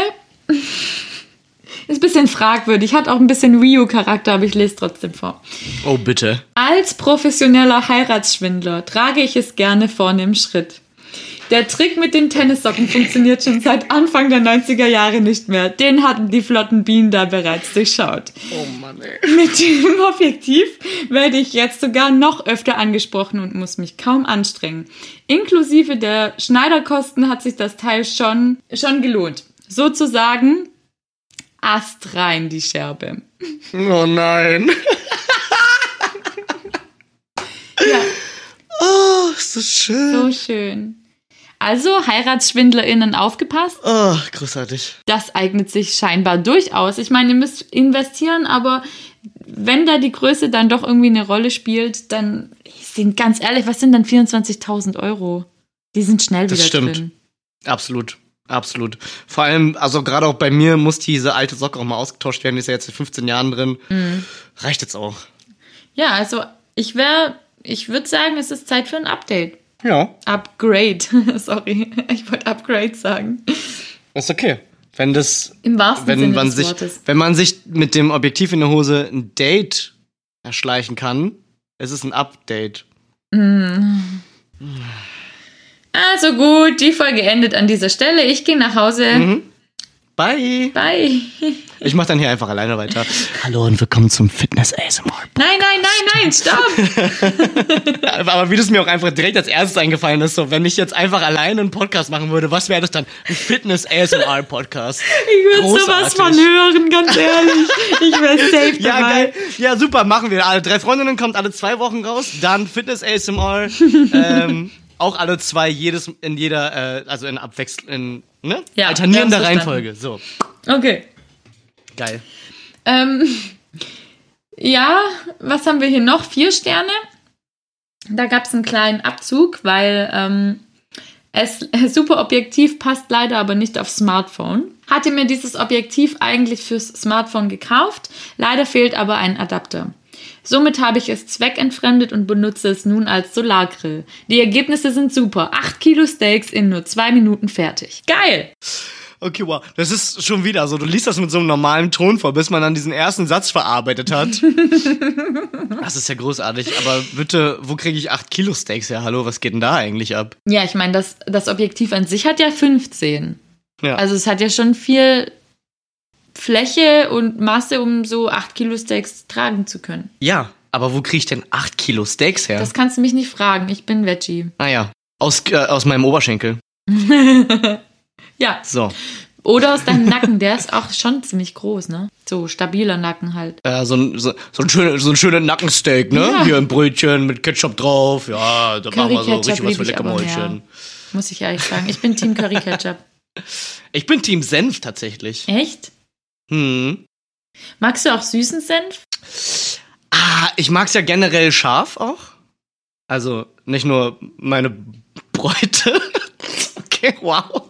Ist ein bisschen fragwürdig, hat auch ein bisschen Ryu-Charakter, aber ich lese trotzdem vor. Oh, bitte. Als professioneller Heiratsschwindler trage ich es gerne vorne im Schritt. Der Trick mit den Tennissocken funktioniert schon seit Anfang der 90er Jahre nicht mehr. Den hatten die flotten Bienen da bereits durchschaut. Oh Mann, ey. Mit dem Objektiv werde ich jetzt sogar noch öfter angesprochen und muss mich kaum anstrengen. Inklusive der Schneiderkosten hat sich das Teil schon, schon gelohnt. Sozusagen astrein die Scherbe. Oh nein. [laughs] Ja, Oh, ist das schön. so schön. Also, HeiratsschwindlerInnen aufgepasst. Oh, großartig. Das eignet sich scheinbar durchaus. Ich meine, ihr müsst investieren, aber wenn da die Größe dann doch irgendwie eine Rolle spielt, dann sind ganz ehrlich, was sind dann 24.000 Euro? Die sind schnell Das wieder stimmt. drin. Absolut. Absolut. Vor allem, also gerade auch bei mir muss diese alte Socke auch mal ausgetauscht werden. Die ist ja jetzt seit 15 Jahren drin. Mhm. Reicht jetzt auch. Ja, also ich wäre, ich würde sagen, es ist Zeit für ein Update. Ja. Upgrade. [laughs] Sorry, ich wollte Upgrade sagen. Ist okay. Wenn das, Im wahrsten wenn Sinne man des sich, Wortes. wenn man sich mit dem Objektiv in der Hose ein Date erschleichen kann, ist es ein Update. Also gut, die Folge endet an dieser Stelle. Ich gehe nach Hause. Mhm. Bye. Bye. Ich mach dann hier einfach alleine weiter. [laughs] Hallo und willkommen zum Fitness ASMR. Nein, nein, nein, nein, stopp. [laughs] Aber wie das mir auch einfach direkt als erstes eingefallen ist, so, wenn ich jetzt einfach alleine einen Podcast machen würde, was wäre das dann? Ein Fitness ASMR Podcast. Ich würde sowas von hören, ganz ehrlich. Ich wäre safe [laughs] Ja, dabei. geil. Ja, super, machen wir. Alle drei Freundinnen kommt alle zwei Wochen raus. Dann Fitness ASMR. ähm, auch alle zwei, jedes in jeder, äh, also in Abwechslung, in ne? Ja, alternierender Reihenfolge. So, Okay. geil. Ähm, [laughs] ja, was haben wir hier noch? Vier Sterne. Da gab es einen kleinen Abzug, weil ähm, es [laughs] super Objektiv passt leider aber nicht aufs Smartphone. Hatte mir dieses Objektiv eigentlich fürs Smartphone gekauft, leider fehlt aber ein Adapter. Somit habe ich es zweckentfremdet und benutze es nun als Solargrill. Die Ergebnisse sind super. 8 Kilo Steaks in nur zwei Minuten fertig. Geil! Okay, wow. Das ist schon wieder so. Du liest das mit so einem normalen Ton vor, bis man dann diesen ersten Satz verarbeitet hat. [laughs] das ist ja großartig. Aber bitte, wo kriege ich 8 Kilo Steaks her? Hallo, was geht denn da eigentlich ab? Ja, ich meine, das, das Objektiv an sich hat ja 15. Ja. Also es hat ja schon viel Fläche und Masse, um so 8 Kilo Steaks tragen zu können. ja, aber wo kriege ich denn 8 Kilo Steaks her? Das kannst du mich nicht fragen. Ich bin Veggie. naja, aus, äh, aus meinem Oberschenkel. [laughs] Ja. So. Oder aus deinem Nacken. Der ist auch schon ziemlich groß, ne? So stabiler Nacken halt. Äh, so, ein, so, so, ein schöner, so ein schöner Nackensteak, ne? Ja. Hier ein Brötchen mit Ketchup drauf. Ja, da machen wir so richtig was für Leckermäulchen. Muss ich ehrlich sagen. Ich bin Team Curry Ketchup. [laughs] Ich bin Team Senf tatsächlich. Echt? Hm. Magst du auch süßen Senf? Ah, ich mag's ja generell scharf auch. Also nicht nur meine Bräute. [laughs] okay, wow.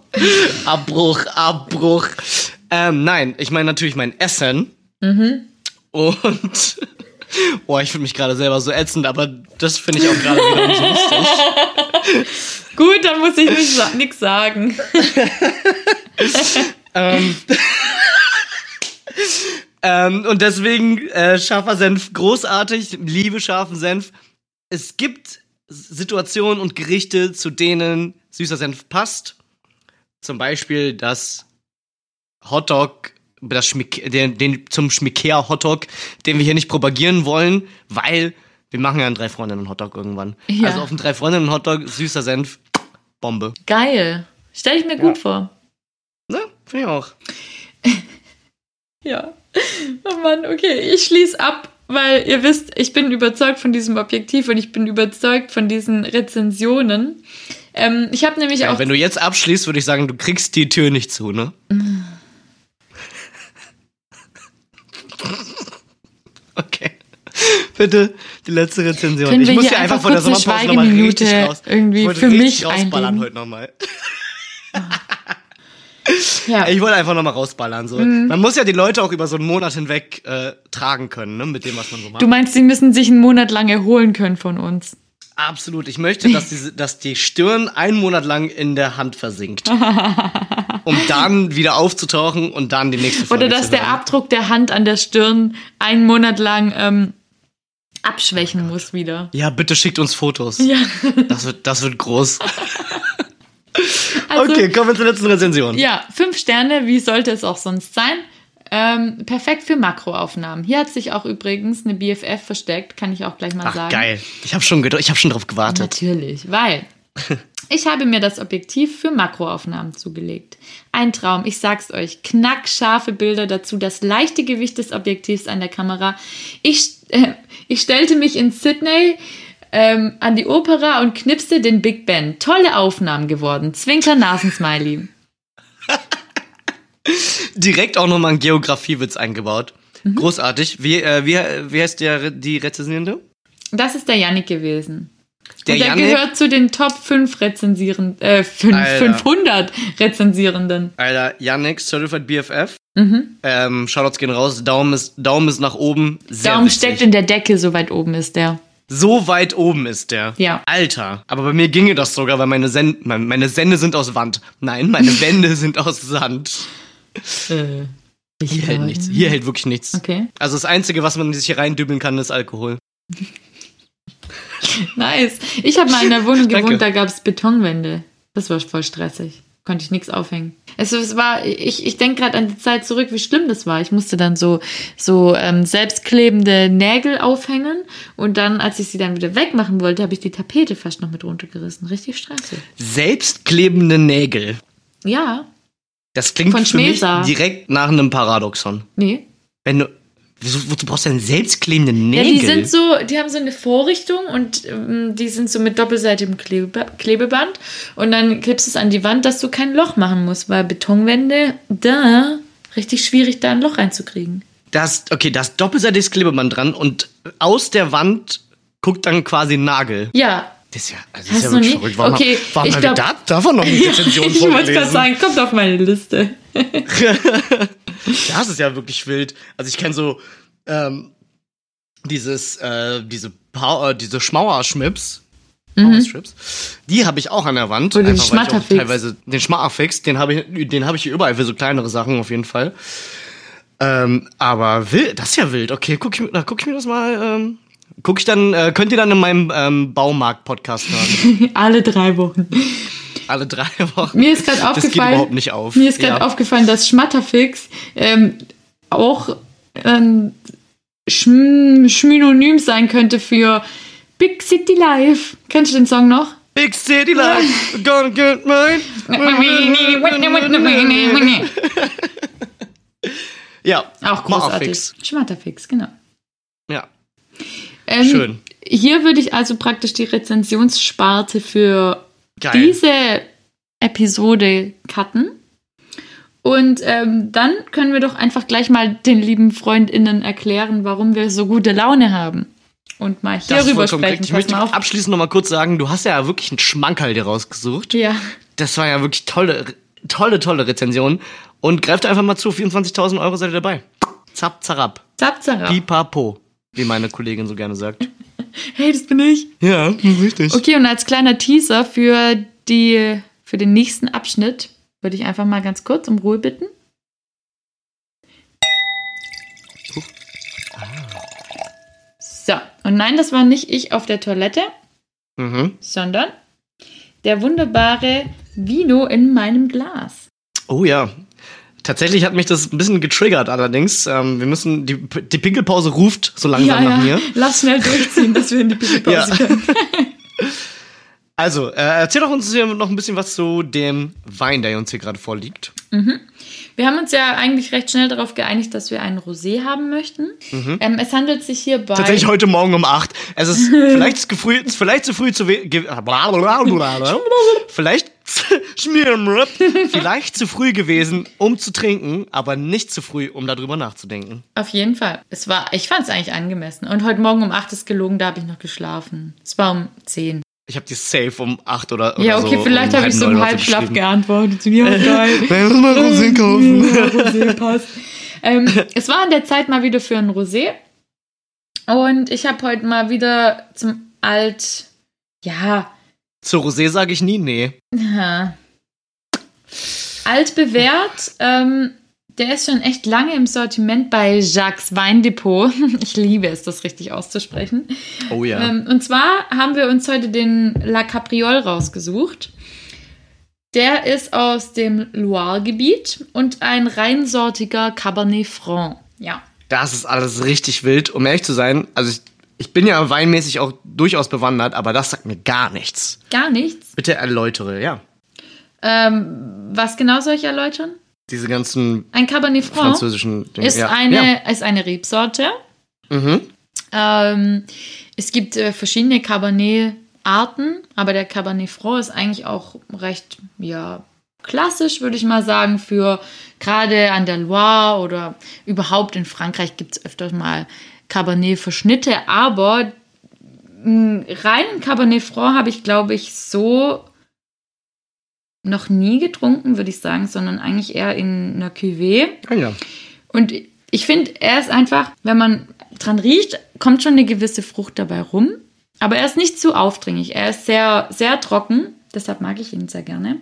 Abbruch, Abbruch. Ähm, nein, ich meine natürlich mein Essen. Mhm. Und. [laughs] Oh, ich finde mich gerade selber so ätzend, aber das finde ich auch gerade wieder so lustig. [laughs] Gut, dann muss ich nicht sa nix sagen. ähm, ähm, und deswegen äh, scharfer Senf großartig, liebe scharfen Senf. Es gibt Situationen und Gerichte, zu denen süßer Senf passt. Zum Beispiel das Hotdog, das Schmick, den, den zum Schmickea Hotdog, den wir hier nicht propagieren wollen, weil wir machen ja einen drei Freundinnen Hotdog irgendwann. Ja. Also auf einen drei Freundinnen Hotdog süßer Senf, Bombe. Geil. Stell ich mir gut vor. Ne? Finde ich auch. [laughs] Ja. Oh Mann, okay. Ich schließe ab, weil ihr wisst, ich bin überzeugt von diesem Objektiv und ich bin überzeugt von diesen Rezensionen. Ähm, ich habe nämlich Ja, auch. wenn du jetzt abschließt, würde ich sagen, du kriegst die Tür nicht zu, ne? [laughs] okay. Bitte, die letzte Rezension. Können ich muss hier einfach einfach vor der Sommerpause nochmal richtig raus. irgendwie für mich rausballern einlegen? heute nochmal. Ja. Ich wollte einfach nochmal rausballern. So. Mhm. Man muss ja die Leute auch über so einen Monat hinweg äh, tragen können, ne, mit dem, was man so macht. Du meinst, sie müssen sich einen Monat lang erholen können von uns? Absolut. Ich möchte, dass die, [laughs] dass die Stirn einen Monat lang in der Hand versinkt. um dann wieder aufzutauchen und dann die nächste Folge Oder dass der. Abdruck der Hand an der Stirn einen Monat lang ähm, abschwächen muss wieder. Ja, bitte schickt uns Fotos. Ja. Das wird, das wird groß. [laughs] [laughs] Also, okay, kommen wir zur letzten Rezension. Ja, fünf Sterne, wie sollte es auch sonst sein? Ähm, perfekt für Makroaufnahmen. Hier hat sich auch übrigens eine BFF versteckt, kann ich auch gleich mal Ach, sagen. geil. Ich habe schon, ich hab schon drauf gewartet. Natürlich, weil [laughs] ich habe mir das Objektiv für Makroaufnahmen zugelegt. Ein Traum, ich sag's euch. Knackscharfe Bilder dazu, das leichte Gewicht des Objektivs an der Kamera. Ich, äh, ich stellte mich in Sydney ähm, an die Opera und knipste den Big Ben. Tolle Aufnahmen geworden. Zwinker Nasensmiley. Direkt auch nochmal ein Geografiewitz eingebaut. Mhm. Großartig. Wie, äh, wie, wie heißt der, die Rezensierende? Das ist der Yannick gewesen. Der und der gehört zu den Top 5 Rezensieren, äh, fünf- Alter. 500 Rezensierenden. Alter, Yannick, Certified BFF. Mhm. Ähm, Shoutouts gehen raus. Daumen ist, Daumen ist nach oben. Sehr Daumen witzig. steckt in der Decke, so weit oben ist der. So weit oben ist der. Ja. Alter. Aber bei mir ginge das sogar, weil meine, Sen meine, Sende sind aus Wand. Nein, meine [laughs] Wände sind aus Sand. Äh, Hier hält nichts. Hier hält wirklich nichts. Okay. Also das Einzige, was man sich hier reindübeln kann, ist Alkohol. [laughs] Nice. Ich habe mal in der Wohnung gewohnt, da gab es Betonwände. Das war voll stressig. Konnte ich nichts aufhängen. Es, es war, ich, ich denke gerade an die Zeit zurück, wie schlimm das war. Ich musste dann so, so ähm, selbstklebende Nägel aufhängen und dann, als ich sie dann wieder wegmachen wollte, habe ich die Tapete fast noch mit runtergerissen. Richtig stressig. Selbstklebende Nägel. Ja, Das klingt Von für mich Schmelzer. direkt nach einem Paradoxon. nee. Wenn du. Wieso, wozu brauchst du denn selbstklebende Ja, Nägel? die sind so, die haben so eine Vorrichtung und ähm, die sind so mit doppelseitigem Klebe Klebeband und dann klebst du es an die Wand, dass du kein Loch machen musst, weil Betonwände, da, richtig schwierig, da ein Loch reinzukriegen. Das, okay, das doppelseitiges Klebeband dran und aus der Wand guckt dann quasi ein Nagel. Ja. Das ist ja, also das ist ja wirklich verrückt. Warum, Okay, warum ich glaub- da, davon noch eine [laughs] Rezension ich wollte gerade sagen, kommt auf meine Liste. [laughs] Das ist ja wirklich wild. Also ich kenne so ähm, dieses, äh, diese, Power, äh, diese Schmauerschmips. Schmips. Die habe ich auch an der Wand. Oder den Schmatterfix. teilweise den Schmatterfix, den habe ich, den habe ich hier überall für so kleinere Sachen auf jeden Fall. Ähm, aber wild, das ist ja wild. Okay, guck ich, mir- da guck ich mir das mal. Ähm, guck ich dann, äh, könnt ihr dann in meinem ähm, Baumarkt-Podcast hören. [laughs] Alle drei Wochen. Alle drei Wochen. Mir ist gerade Das geht aufgefallen. überhaupt nicht auf. Mir ist gerade Ja. aufgefallen, dass Schmatterfix ähm, auch ein Schm Schmynonym sein könnte für Big City Life. Kennst du den Song noch? Big City Life, [laughs] gonna get mine. [laughs] Ja, Auch großartig. Schmatterfix, genau. Ja, Ähm, Schön. Hier würde ich also praktisch die Rezensionssparte für geil. diese Episode cutten. Und ähm, dann können wir doch einfach gleich mal den lieben FreundInnen erklären, warum wir so gute Laune haben. Und mal hierüber vollkommen sprechen. Ich möchte abschließend noch mal kurz sagen, du hast ja wirklich einen Schmankerl dir rausgesucht. Ja. Das war ja wirklich tolle, tolle, tolle Rezension. Und greift einfach mal zu, 24.000 Euro seid ihr dabei. Zap, zarab. Zap, zara. Pipapo, wie meine Kollegin so gerne sagt. [laughs] Hey, das bin ich. Ja, richtig. Okay, und als kleiner Teaser für, die, für den nächsten Abschnitt würde ich einfach mal ganz kurz um Ruhe bitten. So, und nein, das war nicht ich auf der Toilette, Mhm. sondern der wunderbare Vino in meinem Glas. Oh ja. Tatsächlich hat mich das ein bisschen getriggert allerdings. Ähm, wir müssen, die, die Pinkelpause ruft so langsam nach mir. lass schnell durchziehen, dass wir in die Pinkelpause Ja. können. [laughs] Also, äh, erzähl doch uns hier noch ein bisschen was zu dem Wein, der uns hier gerade vorliegt. Wir haben uns ja eigentlich recht schnell darauf geeinigt, dass wir einen Rosé haben möchten. Ähm, es handelt sich hier bei. Tatsächlich heute Morgen um 8. Es ist [laughs] vielleicht, zu früh, vielleicht zu früh zu. [laughs] Vielleicht [laughs] vielleicht zu früh gewesen, um zu trinken, aber nicht zu früh, um darüber nachzudenken. Auf jeden Fall. Es war, ich fand es eigentlich angemessen. Und heute Morgen um 8 ist gelogen, da habe ich noch geschlafen. Es war um 10. Ich habe die safe um 8 oder, oder Ja, okay, so. vielleicht um habe ich so halb im Halbschlaf geantwortet. Ja, geil. [laughs] Wir müssen mal Rosé kaufen. [laughs] Ja, Rosé passt. ähm, es war an der Zeit mal wieder für ein Rosé. Und ich habe heute mal wieder zum Alt, ja, Zu Rosé sage ich nie nee. ja, altbewährt. Ähm, der ist schon echt lange im Sortiment bei Jacques Weindepot. [laughs] Ich liebe es, das richtig auszusprechen. Oh ja. Ähm, und zwar haben wir uns heute den La Capriole rausgesucht. Der ist aus dem Loire-Gebiet und ein reinsortiger Cabernet Franc. Ja. Das ist alles richtig wild, um ehrlich zu sein. Also ich, ich bin ja weinmäßig auch durchaus bewandert, aber das sagt mir gar nichts. Gar nichts. Bitte erläutere, ja. Ähm, was genau soll ich erläutern? Diese ganzen Ein Cabernet Franc französischen Dinge. ist, ja. eine, Ja. ist eine Rebsorte. Mhm. Ähm, es gibt äh, verschiedene Cabernet-Arten, aber der Cabernet Franc ist eigentlich auch recht, ja, klassisch, würde ich mal sagen, für gerade an der Loire oder überhaupt in Frankreich gibt es öfters mal Cabernet-Verschnitte, aber mh, reinen Cabernet Franc habe ich, glaube ich, so noch nie getrunken, würde ich sagen, sondern eigentlich eher in einer Cuvée. Ah, ja. Und ich finde, er ist einfach, wenn man dran riecht, kommt schon eine gewisse Frucht dabei rum. Aber er ist nicht zu aufdringlich. Er ist sehr, sehr trocken. Deshalb mag ich ihn sehr gerne.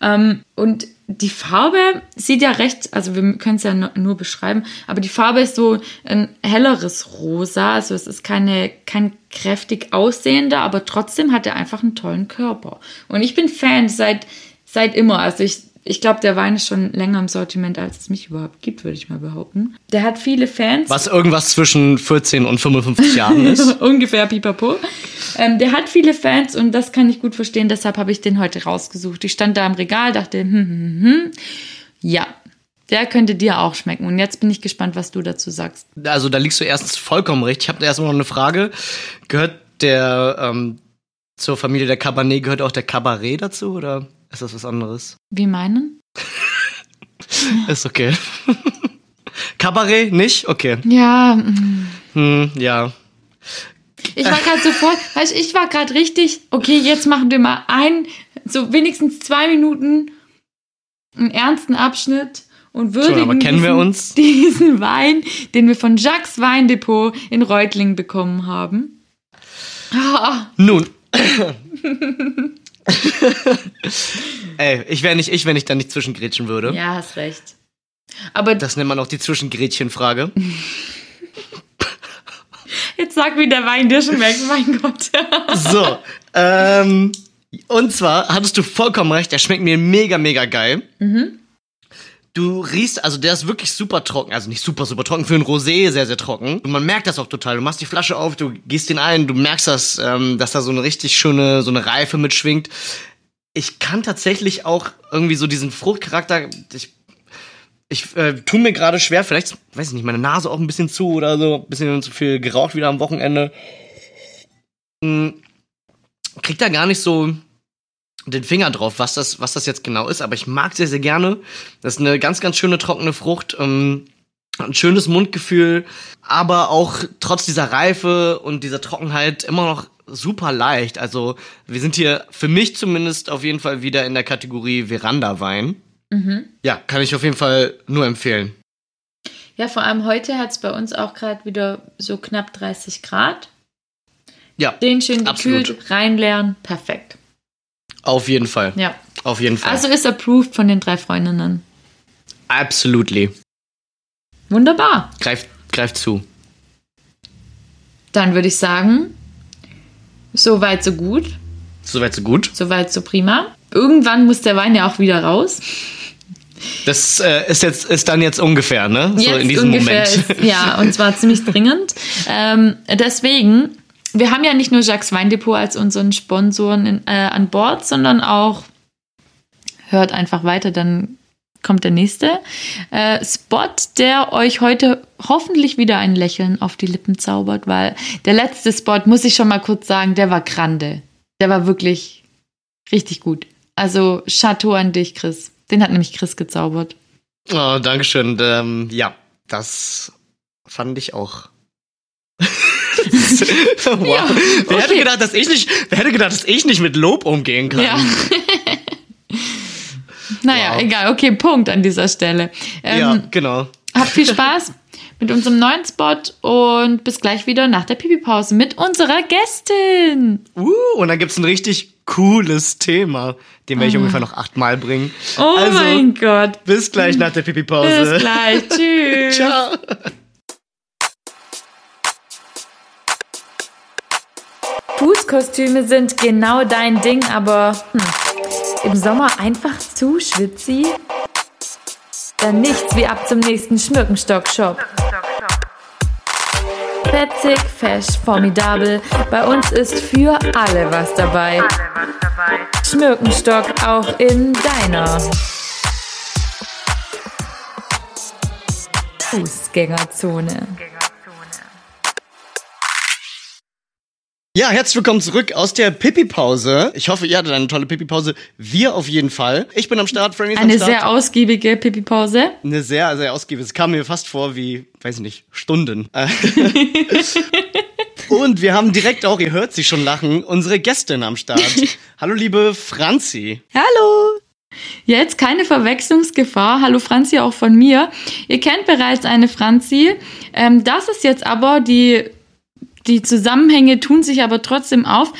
Ähm, und die Farbe sieht ja recht, also wir können es ja nur, beschreiben, aber die Farbe ist so ein helleres Rosa. Also es ist keine, kein kräftig aussehender, aber trotzdem hat er einfach einen tollen Körper. Und ich bin Fan seit, seit immer. Also ich, ich glaube, der Wein ist schon länger im Sortiment, als es mich überhaupt gibt, würde ich mal behaupten. Der hat viele Fans. Was irgendwas zwischen 14 und 55 Jahren [laughs] ist. Ungefähr pipapo. Ähm, der hat viele Fans und das kann ich gut verstehen, deshalb habe ich den heute rausgesucht. Ich stand da im Regal, dachte, hm, hm, hm, hm. ja, der könnte dir auch schmecken. Und jetzt bin ich gespannt, was du dazu sagst. Also da liegst du erstens vollkommen recht. Ich habe da erstmal noch eine Frage. Gehört der ähm, zur Familie der Cabernet, gehört auch der Cabaret dazu oder ist das was anderes? Wie meinen? [laughs] Ist okay. [laughs] Cabaret nicht? Okay. Ja, mm. Hm, ja. ich war gerade sofort, weißt ich war gerade richtig, okay, jetzt machen wir mal ein, so wenigstens zwei Minuten einen ernsten Abschnitt und würdigen diesen, uns? [laughs] diesen Wein, den wir von Jacques Weindepot in Reutlingen bekommen haben. Ah, Nun. [laughs] Ey, ich wäre nicht ich, wenn ich da nicht zwischengrätschen würde. ja, hast recht. Aber Das nennt man auch die Zwischengrätchenfrage. [laughs] jetzt sag, wie der Wein dir schmeckt, mein Gott. [laughs] So, ähm, und zwar hattest du vollkommen recht, der schmeckt mir mega, mega geil. Du riechst, also der ist wirklich super trocken, also nicht super, super trocken, für ein Rosé sehr, sehr trocken. Und man merkt das auch total. Du machst die Flasche auf, du gießt den ein, du merkst das, ähm, dass da so eine richtig schöne, so eine Reife mitschwingt. Ich kann tatsächlich auch irgendwie so diesen Fruchtcharakter, ich, ich äh, tu mir gerade schwer, vielleicht, weiß ich nicht, meine Nase auch ein bisschen zu oder so, ein bisschen zu viel geraucht wieder am Wochenende. Hm, krieg da gar nicht so den Finger drauf, was das, was das jetzt genau ist, aber ich mag sehr, sehr gerne. Das ist eine ganz, ganz schöne trockene Frucht. Ähm, ein schönes Mundgefühl, aber auch trotz dieser Reife und dieser Trockenheit immer noch super leicht. Also wir sind hier für mich zumindest auf jeden Fall wieder in der Kategorie Veranda-Wein. Ja, kann ich auf jeden Fall nur empfehlen. Ja, vor allem heute hat es bei uns auch gerade wieder so knapp 30 Grad. Ja, Den schön gekühlt, reinleeren, perfekt. Auf jeden Fall. Ja. Auf jeden Fall. Also ist approved von den drei Freundinnen. Absolutely. Wunderbar. Greift, greift zu. Dann würde ich sagen, so weit, so gut. Soweit so gut. So weit, so prima. Irgendwann muss der Wein ja auch wieder raus. Das äh, ist jetzt ist dann jetzt ungefähr, ne? So Jetzt in diesem Moment. Ist, ja, und zwar [laughs] ziemlich dringend. Ähm, deswegen, wir haben ja nicht nur Jacques Weindepot als unseren Sponsoren in, äh, an Bord, sondern auch hört einfach weiter, dann kommt der nächste äh, Spot, der euch heute hoffentlich wieder ein Lächeln auf die Lippen zaubert, weil der letzte Spot, muss ich schon mal kurz sagen, der war grande. Der war wirklich richtig gut. Also Chateau an dich, Chris. Den hat nämlich Chris gezaubert. Oh, Dankeschön. Ähm, ja, das fand ich auch. [laughs] wow. Ja, okay. wer, hätte gedacht, dass ich nicht, wer hätte gedacht, dass ich nicht mit Lob umgehen kann? Ja. [laughs] naja, wow. egal. Okay, Punkt an dieser Stelle. Ähm, ja, genau. Habt viel Spaß mit unserem neuen Spot und bis gleich wieder nach der Pipi-Pause mit unserer Gästin. Uh, und dann gibt es ein richtig cooles Thema. Den werde ich oh. ungefähr noch achtmal bringen. Oh also, mein Gott. Bis gleich nach der Pipi-Pause. Bis gleich. [laughs] Tschüss. Ciao. Fußkostüme sind genau dein Ding, aber hm, im Sommer einfach zu schwitzig? Dann nichts wie ab zum nächsten Schmückenstock-Shop. Fetzig, fesch, formidabel. Bei uns ist für alle was dabei. Schmückenstock auch in deiner Fußgängerzone. Ja, herzlich willkommen zurück aus der Pipi-Pause. Ich hoffe, ihr hattet eine tolle Pipi-Pause. Wir auf jeden Fall. Ich bin am Start, Franny ist Eine am Start. sehr ausgiebige Pipi-Pause. Eine sehr, sehr ausgiebige. Es kam mir fast vor wie, weiß ich nicht, Stunden. [laughs] Und wir haben direkt auch, ihr hört sie schon lachen, unsere Gästin am Start. [laughs] Hallo, liebe Franzi. Hallo. Jetzt keine Verwechslungsgefahr. Hallo Franzi auch von mir. Ihr kennt bereits eine Franzi. Ähm, das ist jetzt aber die die Zusammenhänge tun sich aber trotzdem auf.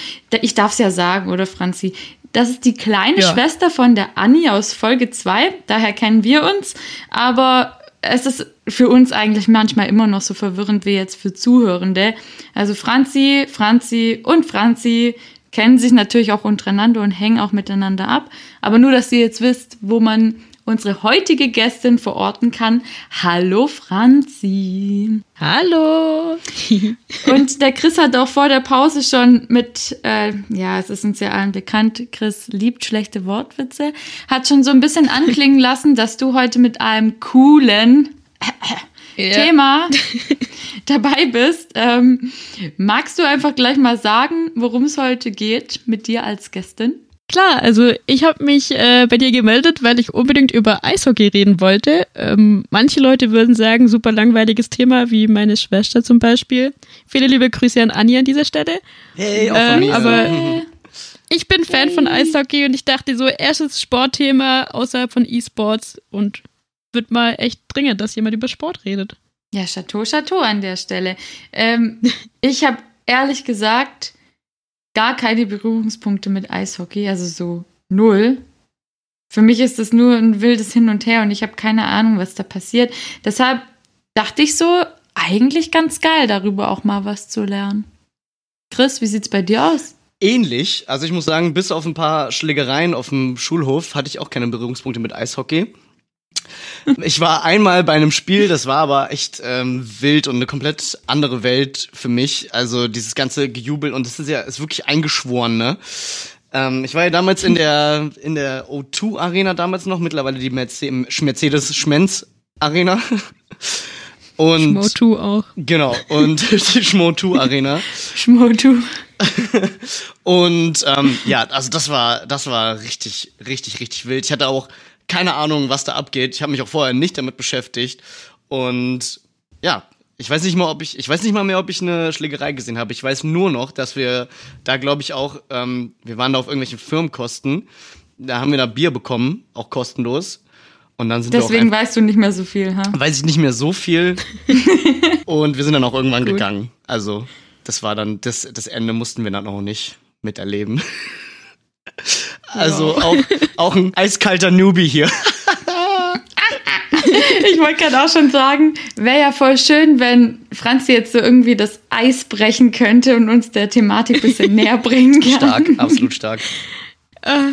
Ich darf es ja sagen, oder Franzi? Das ist die kleine ja. Schwester von der Annie aus Folge 2. Daher kennen wir uns. Aber es ist für uns eigentlich manchmal immer noch so verwirrend wie jetzt für Zuhörende. Also Franzi, Franzi und Franzi kennen sich natürlich auch untereinander und hängen auch miteinander ab. Aber nur, dass ihr jetzt wisst, wo man unsere heutige Gästin verorten kann. Hallo Franzi. Hallo. [laughs] [laughs] Und der Chris hat auch vor der Pause schon mit, äh, ja, es ist uns ja allen bekannt, Chris liebt schlechte Wortwitze, hat schon so ein bisschen [laughs] anklingen lassen, dass du heute mit einem coolen yeah. Thema dabei bist. Ähm, magst du einfach gleich mal sagen, worum es heute geht mit dir als Gästin? Klar, also ich habe mich äh, bei dir gemeldet, weil ich unbedingt über Eishockey reden wollte. Ähm, manche Leute würden sagen, super langweiliges Thema, wie meine Schwester zum Beispiel. Viele liebe Grüße an Anni an dieser Stelle. Hey, auch von äh, mir. Aber ich bin Fan hey. von Eishockey und ich dachte so, erstes Sportthema außerhalb von E-Sports und wird mal echt dringend, dass jemand über Sport redet. Ja, Chateau, Chateau an der Stelle. Ähm, ich habe ehrlich gesagt gar keine Berührungspunkte mit Eishockey, also so null. Für mich ist das nur ein wildes Hin und Her und ich habe keine Ahnung, was da passiert. Deshalb dachte ich so, eigentlich ganz geil, darüber auch mal was zu lernen. Chris, wie sieht's bei dir aus? Ähnlich. Also ich muss sagen, bis auf ein paar Schlägereien auf dem Schulhof hatte ich auch keine Berührungspunkte mit Eishockey. Ich war einmal bei einem Spiel, das war aber echt ähm, wild und eine komplett andere Welt für mich. Also dieses ganze Gejubel und das ist ja ist wirklich eingeschworen, ne? Ähm, ich war ja damals in der in der O2 Arena damals noch, mittlerweile die Mercedes Schmenz Arena. [laughs] Und Schmo2 auch. Genau, und [laughs] die Schmo2 Arena. Schmo2. [laughs] und ähm, ja, also das war das war richtig richtig richtig wild. Ich hatte auch keine Ahnung, was da abgeht. Ich habe mich auch vorher nicht damit beschäftigt. Und ja, ich weiß nicht mal, ob ich, ich weiß nicht mal mehr, ob ich eine Schlägerei gesehen habe. Ich weiß nur noch, dass wir da, glaube ich, auch, ähm, wir waren da auf irgendwelchen Firmenkosten. Da haben wir da Bier bekommen, auch kostenlos. Und dann sind Deswegen wir auch weißt du nicht mehr so viel, ha? Weiß ich nicht mehr so viel. [laughs] und wir sind dann auch irgendwann Gut. gegangen. Also, das war dann, das, das Ende mussten wir dann auch nicht miterleben. Also wow. auch, auch ein eiskalter Newbie hier. [laughs] ich wollte gerade auch schon sagen, wäre ja voll schön, wenn Franzi jetzt so irgendwie das Eis brechen könnte und uns der Thematik ein bisschen näher [laughs] bringen kann. Stark, absolut stark. Äh,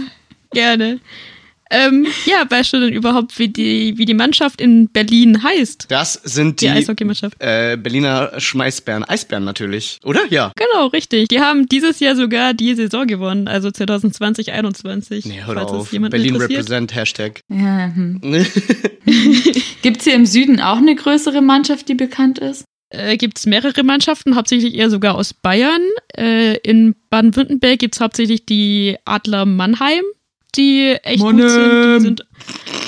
gerne. Ähm, ja, weißt du denn überhaupt, wie die, wie die Mannschaft in Berlin heißt? Das sind Die die, Eishockeymannschaft. äh, Berliner Schmeißbären, Eisbären natürlich, oder? Ja. Genau, richtig. Die haben dieses Jahr sogar die Saison gewonnen, also 2020, 21. Nee, hör falls es auf. jemanden Berlin interessiert. represent, Hashtag. Ja, hm. [laughs] Gibt's hier im Süden auch eine größere Mannschaft, die bekannt ist? Äh, gibt es mehrere Mannschaften, hauptsächlich eher sogar aus Bayern. Äh, in Baden-Württemberg gibt es hauptsächlich die Adler Mannheim, die echt gut sind. Die, sind.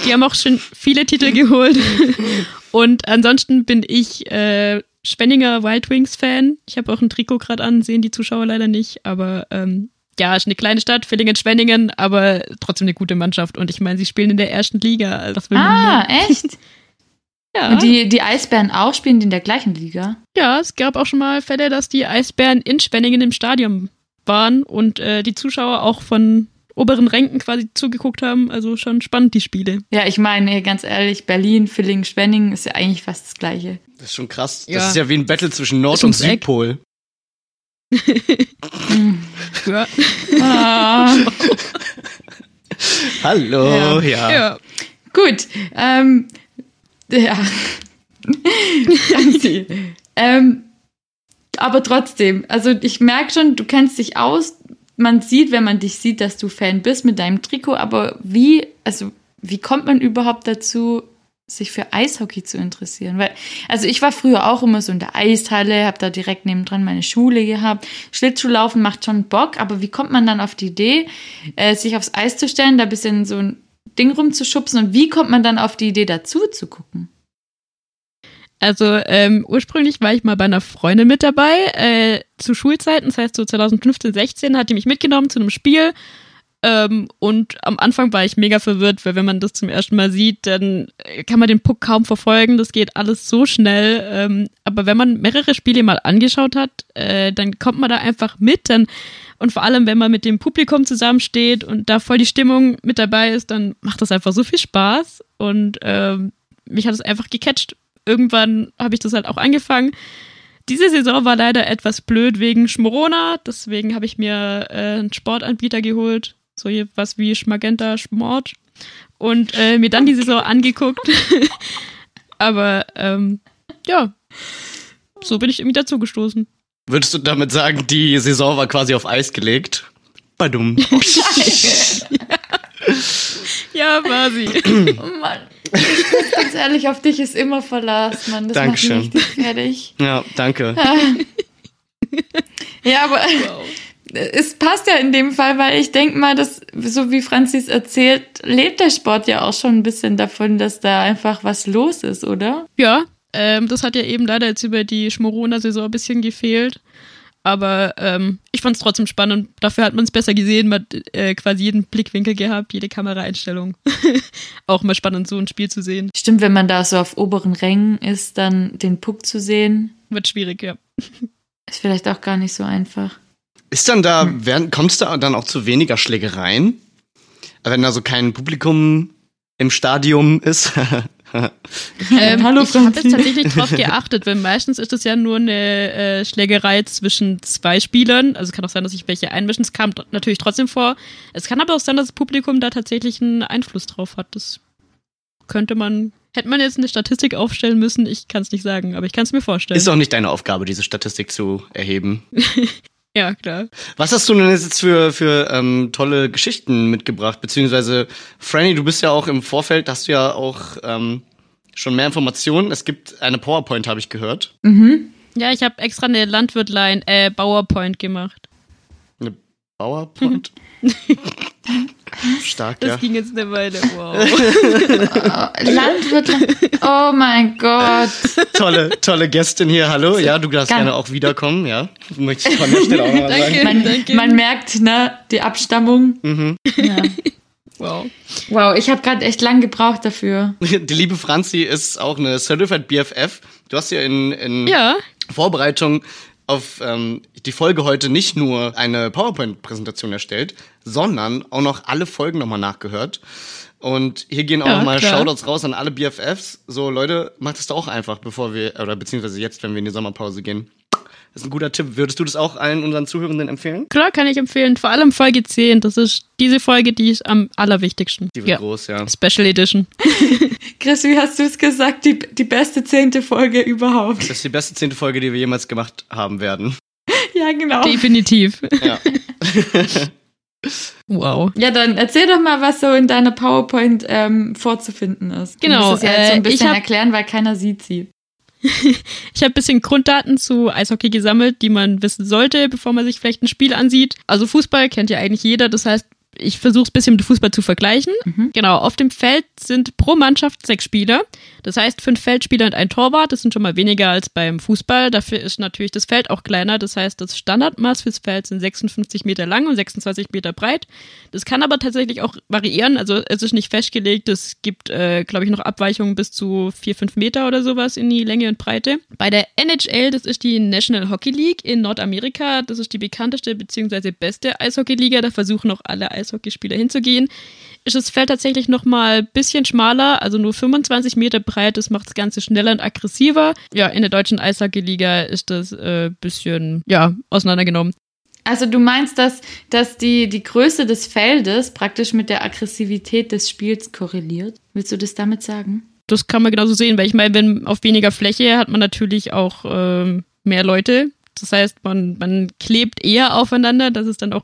die haben auch schon viele Titel geholt. [laughs] Und ansonsten bin ich äh, Schwenninger Wild Wings Fan. Ich habe auch ein Trikot gerade an, sehen die Zuschauer leider nicht, aber ähm, ja, ist eine kleine Stadt, Villingen-Schwenningen, aber trotzdem eine gute Mannschaft. Und ich meine, sie spielen in der ersten Liga. Also das will man Ah, echt? [laughs] ja. Und die, die Eisbären auch spielen die in der gleichen Liga? Ja, es gab auch schon mal Fälle, dass die Eisbären in Schwenningen im Stadion waren und äh, die Zuschauer auch von oberen Ränken quasi zugeguckt haben. Also schon spannend, die Spiele. Ja, ich meine, ganz ehrlich, Berlin, Villingen, Schwenningen ist ja eigentlich fast das Gleiche. Das ist schon krass. Das Ja. ist ja wie ein Battle zwischen Nord- und. Südpol. [laughs] Ja. Ah, Hallo, Ja. ja. ja. gut. Ähm, [laughs] ja. Ähm, aber trotzdem, also ich merke schon, du kennst dich aus. Man sieht, wenn man dich sieht, dass du Fan bist mit deinem Trikot, aber wie, also wie kommt man überhaupt dazu, sich für Eishockey zu interessieren? Weil, also ich war früher auch immer so in der Eishalle, habe da direkt nebendran meine Schule gehabt. Schlittschuhlaufen macht schon Bock, aber wie kommt man dann auf die Idee, äh, sich aufs Eis zu stellen, da ein bisschen so ein Ding rumzuschubsen und wie kommt man dann auf die Idee, dazu zu gucken? Also ähm, ursprünglich war ich mal bei einer Freundin mit dabei, äh, zu Schulzeiten, das heißt so 2015, 16 hat die mich mitgenommen zu einem Spiel. Ähm, und am Anfang war ich mega verwirrt, weil wenn man das zum ersten Mal sieht, dann äh, kann man den Puck kaum verfolgen, das geht alles so schnell. Ähm, aber wenn man mehrere Spiele mal angeschaut hat, äh, dann kommt man da einfach mit. Dann, und vor allem, wenn man mit dem Publikum zusammensteht und da voll die Stimmung mit dabei ist, dann macht das einfach so viel Spaß. Und ähm, mich hat es einfach gecatcht irgendwann habe ich das halt auch angefangen. Diese Saison war leider etwas blöd wegen Schmorona, deswegen habe ich mir äh, einen Sportanbieter geholt, so was wie Schmagenta Sport und äh, mir dann die Saison angeguckt. [laughs] Aber ähm, ja, so bin ich irgendwie dazu gestoßen. Würdest du damit sagen, die Saison war quasi auf Eis gelegt? Badum. [laughs] [laughs] Ja, war [clears throat] sie. Oh Mann. Ganz ehrlich, auf dich ist immer Verlass, Mann. Das Dankeschön. macht mich richtig fertig. ja, danke. Ja, aber es passt ja in dem Fall, weil ich denke mal, dass, so wie Franzis erzählt, lebt der Sport ja auch schon ein bisschen davon, dass da einfach was los ist, oder? Ja, ähm, das hat ja eben leider jetzt über die Schmorona-Saison ein bisschen gefehlt. Aber ähm, ich fand es trotzdem spannend. Dafür hat man es besser gesehen. Man hat äh, quasi jeden Blickwinkel gehabt, jede Kameraeinstellung. [laughs] Auch mal spannend, so ein Spiel zu sehen. Stimmt, wenn man da so auf oberen Rängen ist, dann den Puck zu sehen, Wird schwierig, ja. ist vielleicht auch gar nicht so einfach. Ist dann da, werden, kommst du dann auch zu weniger Schlägereien? Wenn da so kein Publikum im Stadion ist? [laughs] [laughs] Ähm, Hallo, ich habe jetzt Franzi. tatsächlich drauf [laughs] geachtet, weil meistens ist es ja nur eine äh, Schlägerei zwischen zwei Spielern. Also es kann auch sein, dass sich welche einmischen. Es kam natürlich trotzdem vor. Es kann aber auch sein, dass das Publikum da tatsächlich einen Einfluss drauf hat. Das könnte man. Hätte man jetzt eine Statistik aufstellen müssen, ich kann es nicht sagen, aber ich kann es mir vorstellen. Ist auch nicht deine Aufgabe, diese Statistik zu erheben. [laughs] ja, klar. Was hast du denn jetzt für, für ähm, tolle Geschichten mitgebracht? Beziehungsweise, Franny, du bist ja auch im Vorfeld, hast du ja auch ähm, schon mehr Informationen. Es gibt eine PowerPoint, habe ich gehört. Mhm. Ja, ich habe extra eine Landwirtlein, äh, Bauerpoint gemacht. PowerPoint? [laughs] Stark, Das ja. ging jetzt eine Weile. Wow. [laughs] Oh, Landwirte. Oh mein Gott. Tolle, tolle Gästin hier. Hallo. Ja, du darfst Ganz- gerne auch wiederkommen, ja. Möchte ich von der Stelle auch sagen. Danke. Man, Danke. man merkt, ne, die Abstammung. Mhm. Ja. wow. Wow, ich habe gerade echt lang gebraucht dafür. Die liebe Franzi ist auch eine Certified BFF. Du hast ja in, in Ja, Vorbereitung auf ähm, die Folge heute nicht nur eine PowerPoint-Präsentation erstellt, sondern auch noch alle Folgen nochmal nachgehört. Und hier gehen auch Ja, nochmal. Shoutouts raus an alle BFFs. So, Leute, macht es doch auch einfach, bevor wir, oder beziehungsweise jetzt, wenn wir in die Sommerpause gehen. Das ist ein guter Tipp. Würdest du das auch allen unseren Zuhörenden empfehlen? Klar, kann ich empfehlen. Vor allem Folge 10. Das ist diese Folge, die ist am allerwichtigsten. Die wird ja. groß, ja. Special Edition. [laughs] Chris, wie hast du es gesagt? Die, die beste zehnte Folge überhaupt. Das ist die beste zehnte Folge, die wir jemals gemacht haben werden. [laughs] Ja, genau. Definitiv. Ja. [laughs] Wow. Ja, dann erzähl doch mal, was so in deiner PowerPoint ähm, vorzufinden ist. Genau. Du musst es ja jetzt so äh, ein bisschen ich hab- erklären, weil keiner sieht sie. [laughs] Ich habe ein bisschen Grunddaten zu Eishockey gesammelt, die man wissen sollte, bevor man sich vielleicht ein Spiel ansieht. Also Fußball kennt ja eigentlich jeder, das heißt, ich versuche es ein bisschen mit Fußball zu vergleichen. Genau, auf dem Feld sind pro Mannschaft sechs Spieler. Das heißt, fünf Feldspieler und ein Torwart. Das sind schon mal weniger als beim Fußball. Dafür ist natürlich das Feld auch kleiner. Das heißt, das Standardmaß fürs Feld sind 56 Meter lang und 26 Meter breit. Das kann aber tatsächlich auch variieren. Also es ist nicht festgelegt. Es gibt, äh, glaube ich, noch Abweichungen bis zu vier, fünf Meter oder sowas in die Länge und Breite. Bei der NHL, das ist die National Hockey League in Nordamerika. Das ist die bekannteste bzw. beste Eishockeyliga. Da versuchen auch alle Eishockeyspieler hinzugehen. Ist das Feld tatsächlich noch mal ein bisschen schmaler, also nur 25 Meter breit. Das macht das Ganze schneller und aggressiver. Ja, in der deutschen Eishockeyliga ist das äh, bisschen, ja, auseinandergenommen. Also du meinst, dass, dass die, die Größe des Feldes praktisch mit der Aggressivität des Spiels korreliert? Willst du das damit sagen? Das kann man genauso sehen, weil ich meine, wenn auf weniger Fläche hat man natürlich auch ähm, mehr Leute. Das heißt, man, man klebt eher aufeinander, dass es dann auch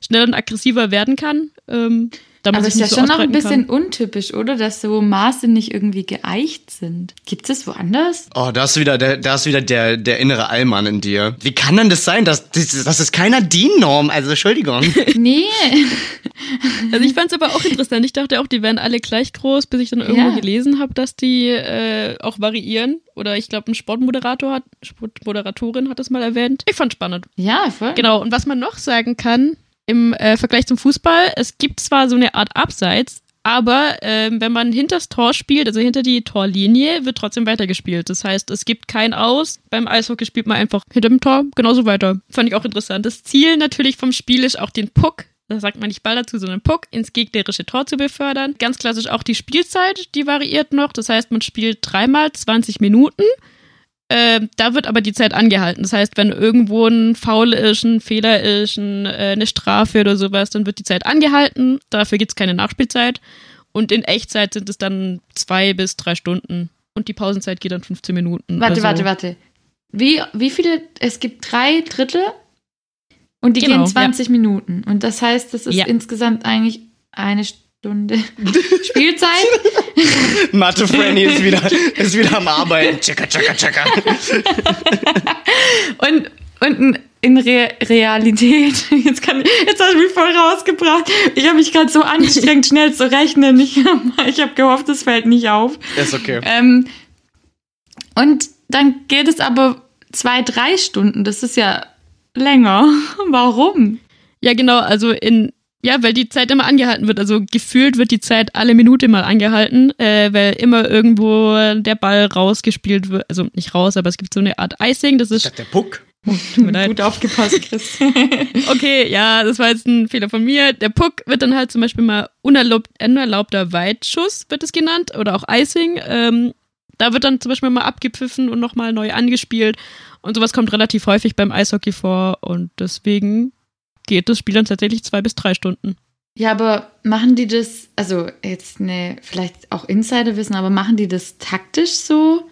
schneller und aggressiver werden kann. Ähm, Aber sich ist ja nicht so schon noch ein bisschen untypisch, oder? Dass so Maße nicht irgendwie geeicht sind. Gibt es woanders? Oh, da ist wieder der, da ist wieder der, der innere Allmann in dir. Wie kann denn das sein? Das, das, das ist keiner DIN-Norm. Also, Entschuldigung. [laughs] Nee. kann. Also ich fand es aber auch interessant. Ich dachte auch, die wären alle gleich groß, bis ich dann irgendwo Ja. gelesen habe, dass die äh, auch variieren. Oder ich glaube, ein Sportmoderator hat, Sportmoderatorin hat das mal erwähnt. Ich fand spannend. Ja, voll. Genau, und was man noch sagen kann im äh, Vergleich zum Fußball, es gibt zwar so eine Art Abseits, aber ähm, wenn man hinter das Tor spielt, also hinter die Torlinie, wird trotzdem weitergespielt. Das heißt, es gibt kein Aus. Beim Eishockey spielt man einfach hinter dem Tor genauso weiter. Fand ich auch interessant. Das Ziel natürlich vom Spiel ist auch den Puck, da sagt man nicht Ball dazu, sondern Puck, ins gegnerische Tor zu befördern. Ganz klassisch auch die Spielzeit, die variiert noch. Das heißt, man spielt dreimal 20 Minuten. Ähm, da wird aber die Zeit angehalten. Das heißt, wenn irgendwo ein Foul ist, ein Fehler ist, ein, äh, eine Strafe oder sowas, dann wird die Zeit angehalten. Dafür gibt's keine Nachspielzeit. Und in Echtzeit sind es dann zwei bis drei Stunden. Und die Pausenzeit geht dann 15 Minuten. Warte, Also- warte, warte. Wie, wie viele? Es gibt drei Drittel und die Genau, gehen 20 Minuten. Und das heißt, das ist Ja. insgesamt eigentlich eine Stunde [laughs] Spielzeit. [laughs] Mathe Franny ist wieder, ist wieder am Arbeiten. Tschakka, tschakka, tschakka. [laughs] Und, und in Re Realität, jetzt, kann, jetzt habe ich mich voll rausgebracht. Ich habe mich gerade so angestrengt, schnell zu rechnen. Ich habe ich hab gehofft, es fällt nicht auf. Ist okay. Ähm, und dann geht es aber zwei, drei Stunden. Das ist ja länger. Warum? Ja, genau, also in, ja, weil die Zeit immer angehalten wird. Also gefühlt wird die Zeit alle Minute mal angehalten, äh, weil immer irgendwo der Ball rausgespielt wird. Also nicht raus, aber es gibt so eine Art Icing. Das ist, dachte, der Puck. tut mir [laughs] leid. Gut aufgepasst, Chris. [laughs] Okay, ja, das war jetzt ein Fehler von mir. Der Puck wird dann halt zum Beispiel mal unerlaubt, unerlaubter Weitschuss, wird es genannt, oder auch Icing. Ähm, da wird dann zum Beispiel mal abgepfiffen und nochmal neu angespielt. Und sowas kommt relativ häufig beim Eishockey vor und deswegen geht das Spiel dann tatsächlich zwei bis drei Stunden. Ja, aber machen die das, also jetzt ne, vielleicht auch Insider wissen, aber machen die das taktisch so,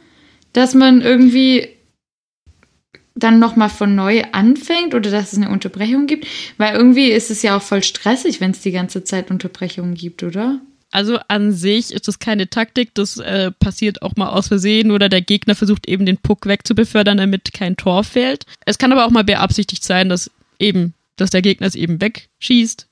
dass man irgendwie dann nochmal von neu anfängt oder dass es eine Unterbrechung gibt? Weil irgendwie ist es ja auch voll stressig, wenn es die ganze Zeit Unterbrechungen gibt, oder? Also an sich ist das keine Taktik, das äh, passiert auch mal aus Versehen oder der Gegner versucht eben den Puck wegzubefördern, damit kein Tor fällt. Es kann aber auch mal beabsichtigt sein, dass eben, dass der Gegner es eben wegschießt.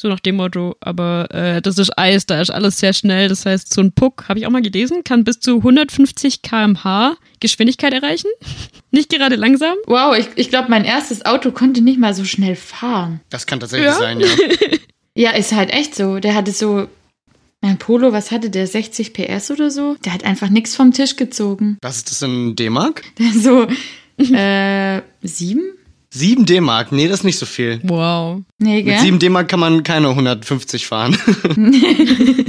So nach dem Motto, aber äh, das ist Eis, da ist alles sehr schnell. Das heißt, so ein Puck, habe ich auch mal gelesen, kann bis zu 150 km/h Geschwindigkeit erreichen. [laughs] Nicht gerade langsam. Wow, ich, ich glaube, mein erstes Auto konnte nicht mal so schnell fahren. Das kann tatsächlich Ja. sein, ja. [laughs] Ja, ist halt echt so. Der hatte so, mein Polo, was hatte der, 60 PS oder so? Der hat einfach nichts vom Tisch gezogen. Was ist das in D-Mark? [laughs] Der so, äh, sieben? 7 D-Mark. Nee, das ist nicht so viel. Wow. Nee, Mit gell? 7 D-Mark kann man keine 150 fahren. [laughs]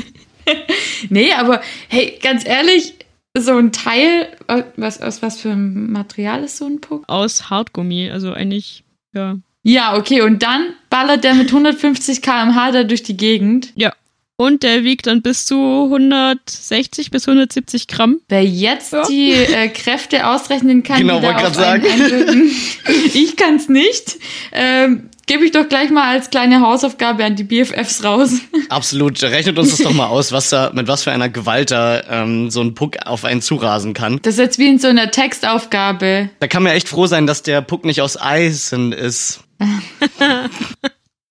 [laughs] Nee, aber hey, ganz ehrlich, so ein Teil, was, aus was für ein Material ist so ein Puck? Aus Hartgummi, also eigentlich, ja. Ja, okay, und dann ballert der mit 150 km/h da durch die Gegend. Ja. Und der wiegt dann bis zu 160 bis 170 Gramm. Wer jetzt Ja. die äh, Kräfte ausrechnen kann, Genau, die da wollte auf sagen. einwirken. [laughs] ich kann es nicht. Ähm, Gebe ich doch gleich mal als kleine Hausaufgabe an die BFFs raus. [laughs] Absolut. Rechnet uns das doch mal aus, was da, mit was für einer Gewalt da ähm, so ein Puck auf einen zurasen kann. Das ist jetzt wie in so einer Textaufgabe. Da kann man echt froh sein, dass der Puck nicht aus Eisen ist. [laughs]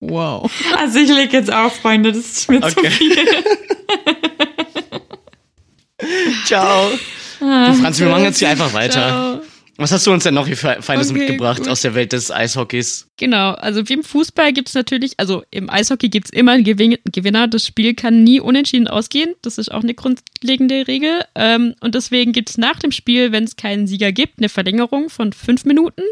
Wow. Also ich lege jetzt auf, Freunde, das ist mir zu Okay. viel. [laughs] Ciao. Du, Franz, wir machen jetzt hier einfach weiter. Ciao. Was hast du uns denn noch hier für Feines Okay, mitgebracht gut. aus der Welt des Eishockeys? Genau, also wie im Fußball gibt es natürlich, also im Eishockey gibt es immer einen Gewin Gewinner. Das Spiel kann nie unentschieden ausgehen. Das ist auch eine grundlegende Regel. Ähm, und deswegen gibt es nach dem Spiel, wenn es keinen Sieger gibt, eine Verlängerung von fünf Minuten.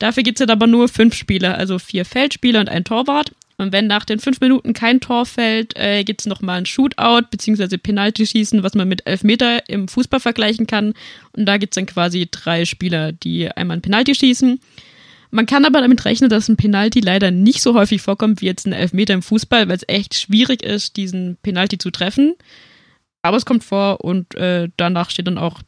Dafür gibt es dann aber nur fünf Spieler, also vier Feldspieler und ein Torwart. Und wenn nach den fünf Minuten kein Tor fällt, äh, gibt es nochmal ein Shootout bzw. Penalty-Schießen, was man mit Elfmeter im Fußball vergleichen kann. Und da gibt es dann quasi drei Spieler, die einmal ein Penalty schießen. Man kann aber damit rechnen, dass ein Penalty leider nicht so häufig vorkommt wie jetzt ein Elfmeter im Fußball, weil es echt schwierig ist, diesen Penalty zu treffen. Aber es kommt vor und äh, danach steht dann auch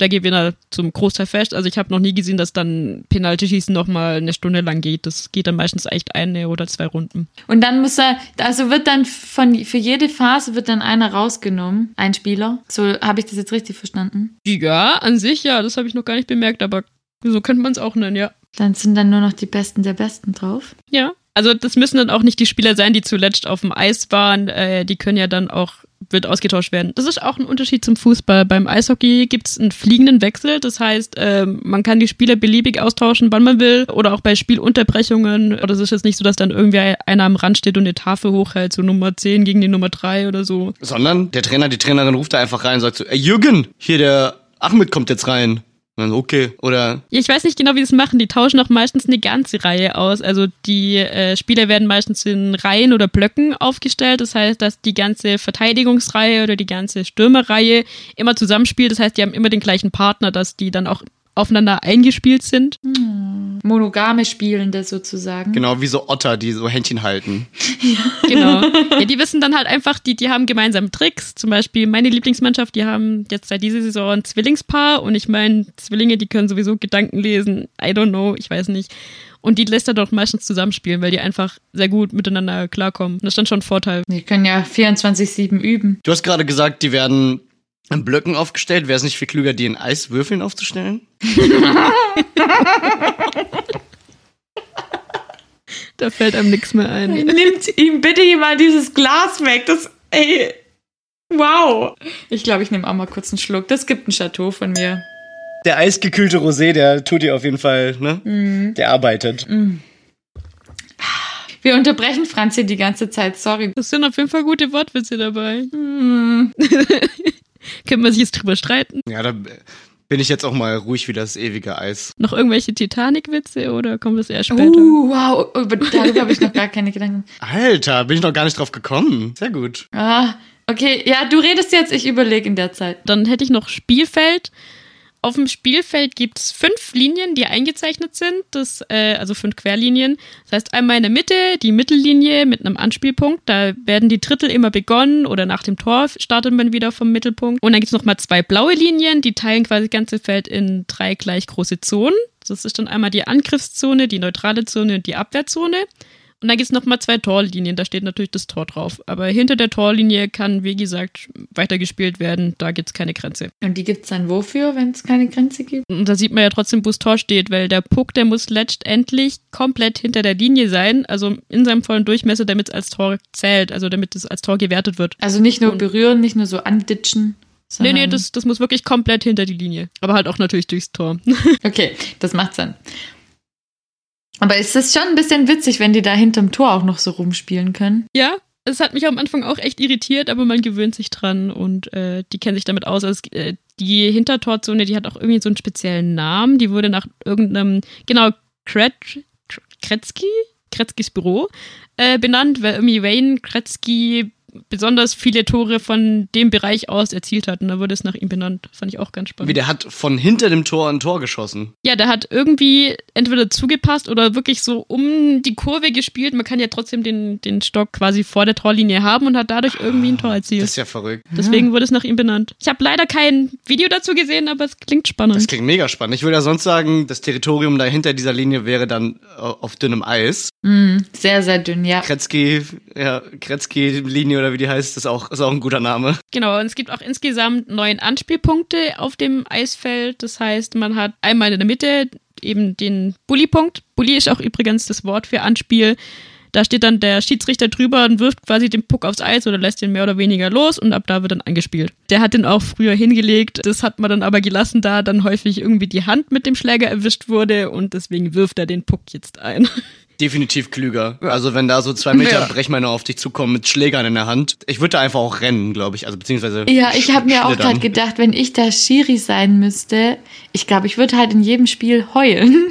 der Gewinner zum Großteil fest. Also ich habe noch nie gesehen, dass dann Penalty-Schießen nochmal eine Stunde lang geht. Das geht dann meistens echt eine oder zwei Runden. Und dann muss er, also wird dann von, für jede Phase wird dann einer rausgenommen, ein Spieler. So habe ich das jetzt richtig verstanden. Ja, an sich ja, das habe ich noch gar nicht bemerkt, aber so könnte man es auch nennen, ja. Dann sind dann nur noch die Besten der Besten drauf. Ja. Also das müssen dann auch nicht die Spieler sein, die zuletzt auf dem Eis waren. Äh, die können ja dann auch wird ausgetauscht werden. Das ist auch ein Unterschied zum Fußball. Beim Eishockey gibt es einen fliegenden Wechsel. Das heißt, ähm, man kann die Spieler beliebig austauschen, wann man will. Oder auch bei Spielunterbrechungen. Oder es ist jetzt nicht so, dass dann irgendwie einer am Rand steht und eine Tafel hochhält, so Nummer 10 gegen die Nummer 3 oder so. Sondern der Trainer, die Trainerin ruft da einfach rein und sagt so, Jürgen, hier der Ahmed kommt jetzt rein. Dann, okay. Oder ich weiß nicht genau, wie sie es machen. Die tauschen auch meistens eine ganze Reihe aus. Also die äh, Spieler werden meistens in Reihen oder Blöcken aufgestellt. Das heißt, dass die ganze Verteidigungsreihe oder die ganze Stürmerreihe immer zusammenspielt. Das heißt, die haben immer den gleichen Partner, dass die dann auch aufeinander eingespielt sind. Monogame Spielende sozusagen. genau wie so Otter, die so Händchen halten. [laughs] Genau. ja, die wissen dann halt einfach, die, die haben gemeinsam Tricks. Zum Beispiel meine Lieblingsmannschaft, die haben jetzt seit dieser Saison ein Zwillingspaar und ich meine, Zwillinge, die können sowieso Gedanken lesen. I don't know, ich weiß nicht. Und die lässt er doch meistens zusammenspielen, weil die einfach sehr gut miteinander klarkommen. Das ist dann schon ein Vorteil. Wir können ja 24-7 üben. Du hast gerade gesagt, die werden in Blöcken aufgestellt. Wäre es nicht viel klüger, die in Eiswürfeln aufzustellen? [laughs] Da fällt einem nichts mehr ein. Nimmt ihm bitte mal dieses Glas weg. Das, ey, wow. Ich glaube, ich nehme auch mal kurz einen Schluck. Das gibt ein Chateau von mir. Der eisgekühlte Rosé, der tut dir auf jeden Fall, ne? Der arbeitet. Wir unterbrechen Franzi die ganze Zeit, sorry. Das sind auf jeden Fall gute Wortwitze dabei. Hm. [laughs] Können wir sich jetzt drüber streiten? Ja, da bin ich jetzt auch mal ruhig wie das ewige Eis. Noch irgendwelche Titanic-Witze oder kommt das erst später? Uh, wow, über, darüber habe ich noch gar keine Gedanken. [laughs] Alter, bin ich noch gar nicht drauf gekommen. Sehr gut. Ah, okay, ja, du redest jetzt, ich überlege in der Zeit. Dann hätte ich noch Spielfeld. Auf dem Spielfeld gibt es fünf Linien, die eingezeichnet sind, das, äh, also fünf Querlinien. Das heißt einmal in der Mitte die Mittellinie mit einem Anspielpunkt. Da werden die Drittel immer begonnen oder nach dem Tor startet man wieder vom Mittelpunkt. Und dann gibt es nochmal zwei blaue Linien, die teilen quasi das ganze Feld in drei gleich große Zonen. Das ist dann einmal die Angriffszone, die neutrale Zone und die Abwehrzone. Und dann gibt es nochmal zwei Torlinien, da steht natürlich das Tor drauf. Aber hinter der Torlinie kann, wie gesagt, weitergespielt werden. Da gibt es keine Grenze. Und die gibt's dann wofür, wenn es keine Grenze gibt? Und da sieht man ja trotzdem, wo das Tor steht, weil der Puck, der muss letztendlich komplett hinter der Linie sein, also in seinem vollen Durchmesser, damit es als Tor zählt, also damit es als Tor gewertet wird. Also nicht nur Und- berühren, nicht nur so anditschen. Nee, sondern- nee, das, das muss wirklich komplett hinter die Linie. Aber halt auch natürlich durchs Tor. [laughs] Okay, das macht Sinn. Aber ist das schon ein bisschen witzig, wenn die da hinterm Tor auch noch so rumspielen können? ja, es hat mich am Anfang auch echt irritiert, aber man gewöhnt sich dran und äh, die kennen sich damit aus. Also es, äh, die Hintertorzone, die hat auch irgendwie so einen speziellen Namen. Die wurde nach irgendeinem, genau, Kret, Kretzky? Kretzkys Büro äh, benannt, weil irgendwie Wayne Kretzky besonders viele Tore von dem Bereich aus erzielt hat. Und da wurde es nach ihm benannt. Fand ich auch ganz spannend. Wie der hat von hinter dem Tor ein Tor geschossen. Ja, der hat irgendwie entweder zugepasst oder wirklich so um die Kurve gespielt. Man kann ja trotzdem den, den Stock quasi vor der Torlinie haben und hat dadurch irgendwie ein Tor erzielt. Das ist ja verrückt. Deswegen wurde es nach ihm benannt. Ich habe leider kein Video dazu gesehen, aber es klingt spannend. Das klingt mega spannend. Ich würde ja sonst sagen, das Territorium da hinter dieser Linie wäre dann äh, auf dünnem Eis. Mm, sehr, sehr dünn, ja. Kretzky, ja, Kretzky-Linie oder wie die heißt, ist auch, ist auch ein guter Name. Genau, und es gibt auch insgesamt neun Anspielpunkte auf dem Eisfeld. Das heißt, man hat einmal in der Mitte eben den Bully-Punkt. Bully ist auch übrigens das Wort für Anspiel. Da steht dann der Schiedsrichter drüber und wirft quasi den Puck aufs Eis oder lässt den mehr oder weniger los und ab da wird dann angespielt. Der hat den auch früher hingelegt, das hat man dann aber gelassen, da dann häufig irgendwie die Hand mit dem Schläger erwischt wurde und deswegen wirft er den Puck jetzt ein. [laughs] Definitiv klüger. Also wenn da so zwei Meter Brechmänner auf dich zukommen mit Schlägern in der Hand, ich würde da einfach auch rennen, glaube ich. Also beziehungsweise. Ja, ich habe mir auch gerade gedacht, wenn ich da Schiri sein müsste, ich glaube, ich würde halt in jedem Spiel heulen.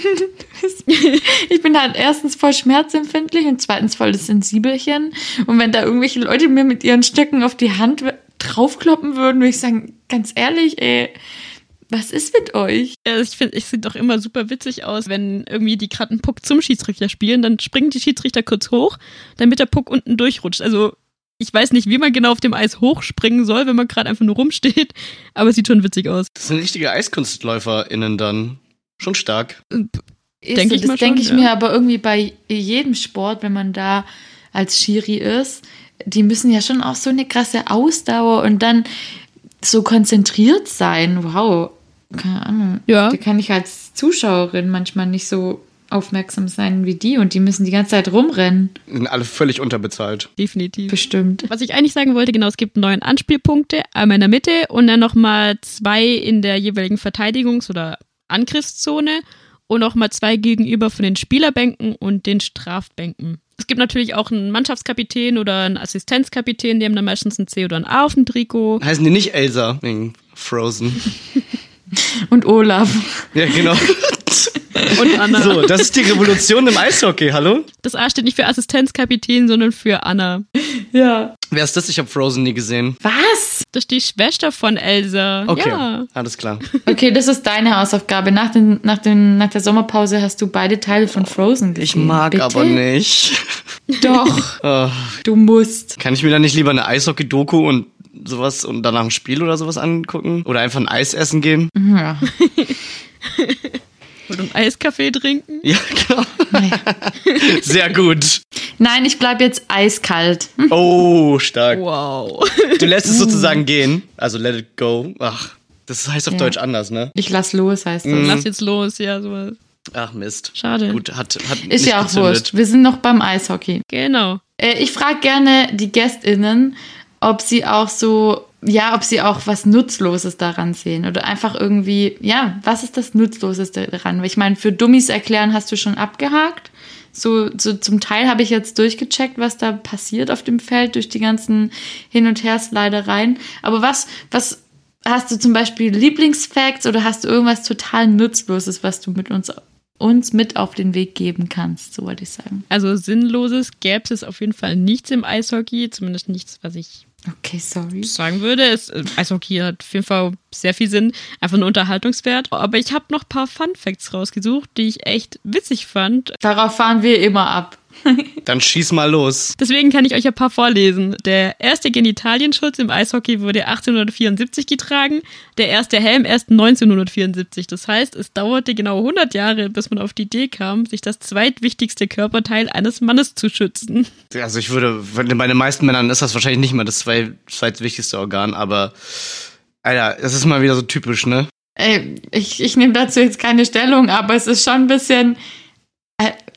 [laughs] ich bin halt erstens voll schmerzempfindlich und zweitens voll das Sensibelchen. Und wenn da irgendwelche Leute mir mit ihren Stöcken auf die Hand draufkloppen würden, würde ich sagen, ganz ehrlich, ey, was ist mit euch? Ja, ich finde, es sieht doch immer super witzig aus, wenn irgendwie die gerade einen Puck zum Schiedsrichter spielen, dann springen die Schiedsrichter kurz hoch, damit der Puck unten durchrutscht. Also ich weiß nicht, wie man genau auf dem Eis hochspringen soll, wenn man gerade einfach nur rumsteht, [laughs] aber es sieht schon witzig aus. Das sind richtige EiskunstläuferInnen dann. Schon stark. Ist Denk so, ich das denke ich ja. mir aber irgendwie bei jedem Sport, wenn man da als Schiri ist, die müssen ja schon auch so eine krasse Ausdauer und dann so konzentriert sein. Wow. Keine Ahnung. Ja. Da kann ich als Zuschauerin manchmal nicht so aufmerksam sein wie die und die müssen die ganze Zeit rumrennen. Sind alle völlig unterbezahlt. Definitiv. Bestimmt. Was ich eigentlich sagen wollte, genau, es gibt neun Anspielpunkte, einmal in der Mitte und dann nochmal zwei in der jeweiligen Verteidigungs- oder Angriffszone und nochmal zwei gegenüber von den Spielerbänken und den Strafbänken. Es gibt natürlich auch einen Mannschaftskapitän oder einen Assistenzkapitän, die haben dann meistens ein C oder ein A auf dem Trikot. Heißen die nicht Elsa wegen Frozen? [laughs] Und Olaf. ja, genau. [laughs] Und Anna. so, das ist die Revolution im Eishockey, hallo? Das A steht nicht für Assistenzkapitän, sondern für Anna. Ja. Wer ist das? Ich habe Frozen nie gesehen. Was? Das ist die Schwester von Elsa. Okay, Ja. alles klar. Okay, das ist deine Hausaufgabe. Nach, den, nach, den, nach der Sommerpause hast du beide Teile von Frozen gesehen. Ich mag Bitte? aber nicht. Doch, Oh, [laughs] du musst. kann ich mir da nicht lieber eine Eishockey-Doku und sowas und danach ein Spiel oder sowas angucken? Oder einfach ein Eis essen gehen? Ja. [laughs] Und einen Eiskaffee trinken. Ja, genau. Sehr gut. Nein, ich bleib jetzt eiskalt. Oh, stark. Wow. Du lässt es sozusagen gehen. Also let it go. Ach, das heißt auf Ja. Deutsch anders, ne? Ich lass los, heißt das. Lass jetzt los, ja, sowas. Ach Mist. Schade. Gut, hat, hat Ist nicht ja auch gezündet. wurscht. Wir sind noch beim Eishockey. Genau. Äh, ich frage gerne die GästInnen, ob sie auch so, ja, ob sie auch was Nutzloses daran sehen oder einfach irgendwie, ja, was ist das Nutzloseste daran? Ich meine, für Dummies erklären hast du schon abgehakt. So, so zum Teil habe ich jetzt durchgecheckt, was da passiert auf dem Feld durch die ganzen Hin- und Her-Slidereien. Aber was, was hast du zum Beispiel Lieblingsfacts oder hast du irgendwas total Nutzloses, was du mit uns, uns mit auf den Weg geben kannst? So wollte ich sagen. Also Sinnloses gäbe es auf jeden Fall nichts im Eishockey, zumindest nichts, was ich Okay, sorry. sagen würde. Es, äh, Eishockey hat auf jeden Fall sehr viel Sinn, einfach einen Unterhaltungswert. Aber ich habe noch ein paar Fun Facts rausgesucht, die ich echt witzig fand. Darauf fahren wir immer ab. [laughs] Dann schieß mal los. Deswegen kann ich euch ein paar vorlesen. Der erste Genitalienschutz im Eishockey wurde 1874 getragen, der erste Helm erst 1974. Das heißt, es dauerte genau 100 Jahre, bis man auf die Idee kam, sich das zweitwichtigste Körperteil eines Mannes zu schützen. Also ich würde, bei den meisten Männern ist das wahrscheinlich nicht mal das zwei, zweitwichtigste Organ, aber Alter, das ist mal wieder so typisch, ne? Ey, ich, ich nehme dazu jetzt keine Stellung, aber es ist schon ein bisschen.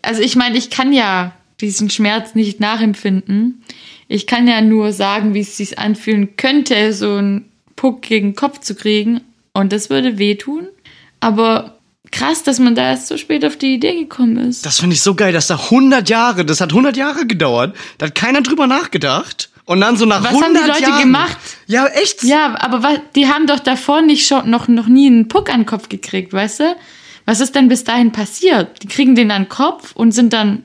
Also, ich meine, ich kann ja diesen Schmerz nicht nachempfinden. Ich kann ja nur sagen, wie es sich anfühlen könnte, so einen Puck gegen den Kopf zu kriegen. Und das würde wehtun. Aber krass, dass man da erst so spät auf die Idee gekommen ist. Das finde ich so geil, dass da 100 Jahre, das hat 100 Jahre gedauert, da hat keiner drüber nachgedacht. Und dann so nach Was 100 haben die Leute Jahren, gemacht? Ja, echt? Ja, aber wa- die haben doch davor nicht schon noch, noch nie einen Puck an den Kopf gekriegt, weißt du? Was ist denn bis dahin passiert? Die kriegen den an den Kopf und sind dann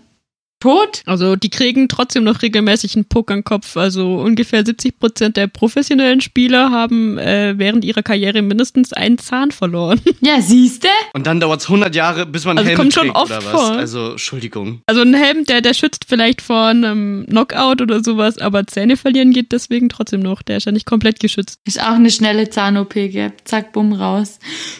tot? Also die kriegen trotzdem noch regelmäßig einen Puck an den Kopf. Also ungefähr 70 Prozent der professionellen Spieler haben äh, während ihrer Karriere mindestens einen Zahn verloren. [laughs] Ja, siehste? Und dann dauert es 100 Jahre, bis man Also Helm kommt schon oft oder was? vor. Also, Entschuldigung. Also ein Helm, der, der schützt vielleicht vor einem Knockout oder sowas, aber Zähne verlieren geht deswegen trotzdem noch. Der ist ja nicht komplett geschützt. Ist auch eine schnelle Zahn-OP gehabt. Zack, bumm, raus.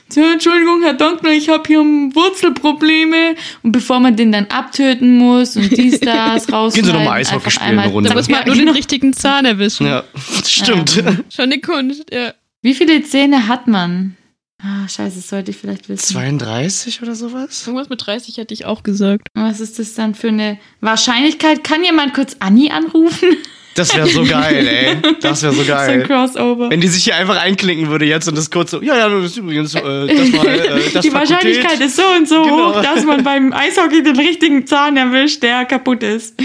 So, Entschuldigung, Herr Donkner, ich habe hier Wurzelprobleme. Und bevor man den dann abtöten muss und dies, das raus. [laughs] Gehen Sie doch mal Eishockey spielen eine Runde. Da muss man halt nur den richtigen Zahn erwischen. Ja, [laughs] stimmt. [laughs] Schon eine Kunst, ja. Wie viele Zähne hat man? Ah, scheiße, das sollte ich vielleicht wissen. 32 oder sowas? Irgendwas mit 30 hätte ich auch gesagt. Was ist das dann für eine Wahrscheinlichkeit? Kann jemand kurz Anni anrufen? Das wäre so geil, ey. Das wäre so So ein geil. Crossover. Wenn die sich hier einfach einklinken würde jetzt und das kurz so, ja, ja, das ist übrigens äh, das mal, äh, [laughs] das Die Fakultät. Wahrscheinlichkeit ist so und so Genau. hoch, dass man beim Eishockey den richtigen Zahn erwischt, der kaputt ist.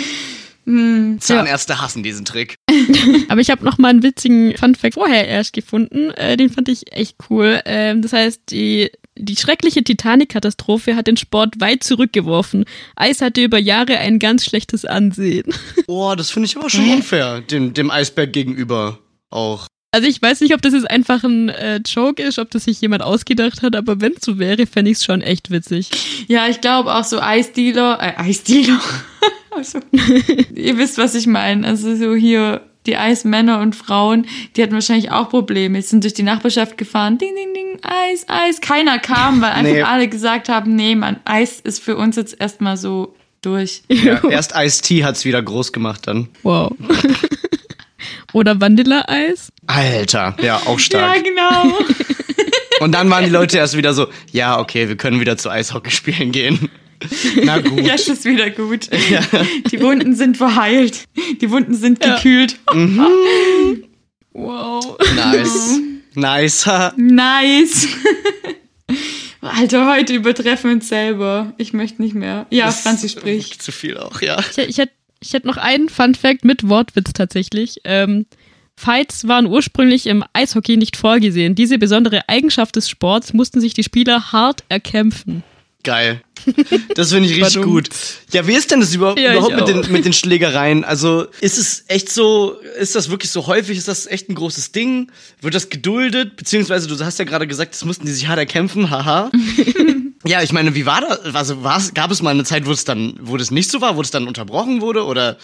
Hm. Zahnärzte hassen diesen Trick. [laughs] Aber ich habe noch mal einen witzigen Funfact vorher erst gefunden. Äh, den fand ich echt cool. Ähm, das heißt, die, die schreckliche Titanic-Katastrophe hat den Sport weit zurückgeworfen. Eis hatte über Jahre ein ganz schlechtes Ansehen. [laughs] Oh, das finde ich aber schon unfair, dem, dem Eisberg gegenüber auch. Also ich weiß nicht, ob das jetzt einfach ein äh, Joke ist, ob das sich jemand ausgedacht hat, aber wenn es so wäre, fände ich es schon echt witzig. Ja, ich glaube auch so Eisdealer, äh, Eisdealer. [laughs] also, [laughs] ihr wisst, was ich meine. Also so hier die Eismänner und Frauen, die hatten wahrscheinlich auch Probleme. Die sind durch die Nachbarschaft gefahren. Ding, ding, ding, Eis, Eis. Keiner kam, weil einfach Nee. alle gesagt haben, nee, man, Eis ist für uns jetzt erstmal so durch. Ja, erst Ice-T hat's wieder groß gemacht dann. Wow. [laughs] Oder Vanilleeis. Alter, ja, auch Ja, stark. genau. Und dann waren die Leute erst wieder so, ja, okay, wir können wieder zu Eishockey spielen gehen. Na [laughs] gut. Jetzt ist wieder gut. Die Wunden sind verheilt. Die Wunden sind Ja. gekühlt. [laughs] Wow. Nice. Nice. Nice. [laughs] Alter, heute übertreffen wir uns selber. Ich möchte nicht mehr. Ja, Franzi spricht. Zu viel auch, ja. Ich, ich hätte ich hätt noch einen Fun Fact mit Wortwitz tatsächlich. Ähm, Fights waren ursprünglich im Eishockey nicht vorgesehen. Diese besondere Eigenschaft des Sports mussten sich die Spieler hart erkämpfen. Geil. [laughs] Das finde ich richtig gut. Ja, wie ist denn das über Ja, überhaupt mit den, mit den Schlägereien? Also ist es echt so, ist das wirklich so häufig? Ist das echt ein großes Ding? Wird das geduldet? Beziehungsweise, du hast ja gerade gesagt, das mussten die sich hart erkämpfen, haha. [laughs] ja, ich meine, wie war das? Also war's, gab es mal eine Zeit, wo es dann, wo das nicht so war, wo es dann unterbrochen wurde? Oder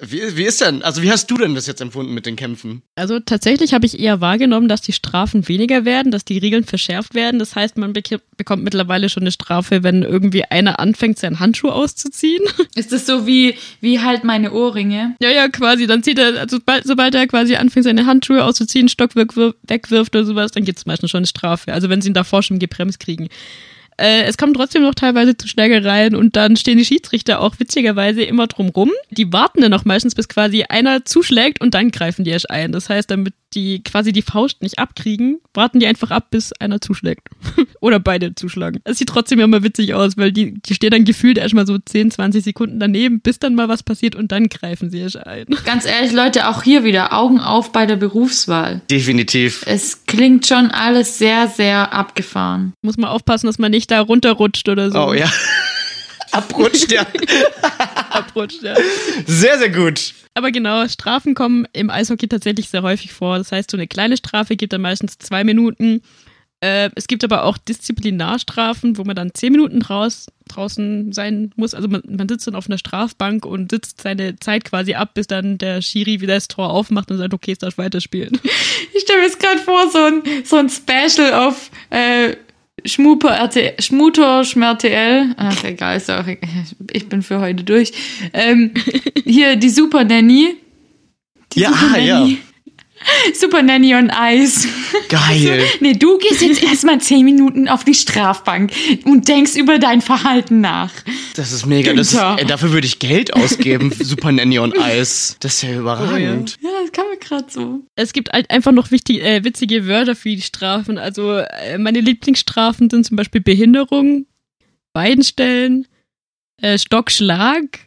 wie, wie ist denn, also wie hast du denn das jetzt empfunden mit den Kämpfen? Also tatsächlich habe ich eher wahrgenommen, dass die Strafen weniger werden, dass die Regeln verschärft werden. Das heißt, man bek bekommt mittlerweile schon eine Strafe, wenn irgendwie einer anfängt, seinen Handschuh auszuziehen. [laughs] Ist das so wie, wie halt meine Ohrringe? Ja, ja, quasi. Dann zieht er, also sobald, sobald er quasi anfängt, seine Handschuhe auszuziehen, Stock weg- wegwirft oder sowas, dann gibt es meistens schon eine Strafe. Also wenn sie ihn davor schon gebremst kriegen. Äh, es kommt trotzdem noch teilweise zu Schlägereien und dann stehen die Schiedsrichter auch witzigerweise immer drum rum. Die warten dann auch meistens, bis quasi einer zuschlägt und dann greifen die erst ein. Das heißt, damit die quasi die Faust nicht abkriegen, warten die einfach ab, bis einer zuschlägt. [laughs] Oder beide zuschlagen. Es sieht trotzdem immer witzig aus, weil die, die stehen dann gefühlt erstmal so 10, 20 Sekunden daneben, bis dann mal was passiert und dann greifen sie erst ein. Ganz ehrlich, Leute, auch hier wieder Augen auf bei der Berufswahl. Definitiv. Es klingt schon alles sehr, sehr abgefahren. Muss man aufpassen, dass man nicht da runterrutscht oder so. Oh ja. [laughs] Abrutscht, ja. [laughs] Abrutscht, ja. Sehr, sehr gut. Aber genau, Strafen kommen im Eishockey tatsächlich sehr häufig vor. Das heißt, so eine kleine Strafe gibt dann meistens zwei Minuten. Äh, es gibt aber auch Disziplinarstrafen, wo man dann zehn Minuten draus, draußen sein muss. Also man, man sitzt dann auf einer Strafbank und sitzt seine Zeit quasi ab, bis dann der Schiri wieder das Tor aufmacht und sagt, okay, jetzt darfst du weiterspielen. [laughs] Ich stelle mir jetzt gerade vor, so ein, so ein Special auf äh, Schmuper RTL, Schmuter Schmer-TL. Ach, egal, ist auch, [laughs] ich bin für heute durch. Ähm, hier die Super Nanny. Die Ja, Super ah, ja. Super Nanny on Eis. Geil. [laughs] Nee, du gehst jetzt erstmal zehn Minuten auf die Strafbank und denkst über dein Verhalten nach. Das ist mega. Das ist, ey, dafür würde ich Geld ausgeben. [laughs] Super Nanny on Eis. Das ist ja überragend. Ja, das kann man gerade so. Es gibt halt einfach noch wichtig, äh, witzige Wörter für die Strafen. Also äh, meine Lieblingsstrafen sind zum Beispiel Behinderung, Beidenstellen, äh, Stockschlag,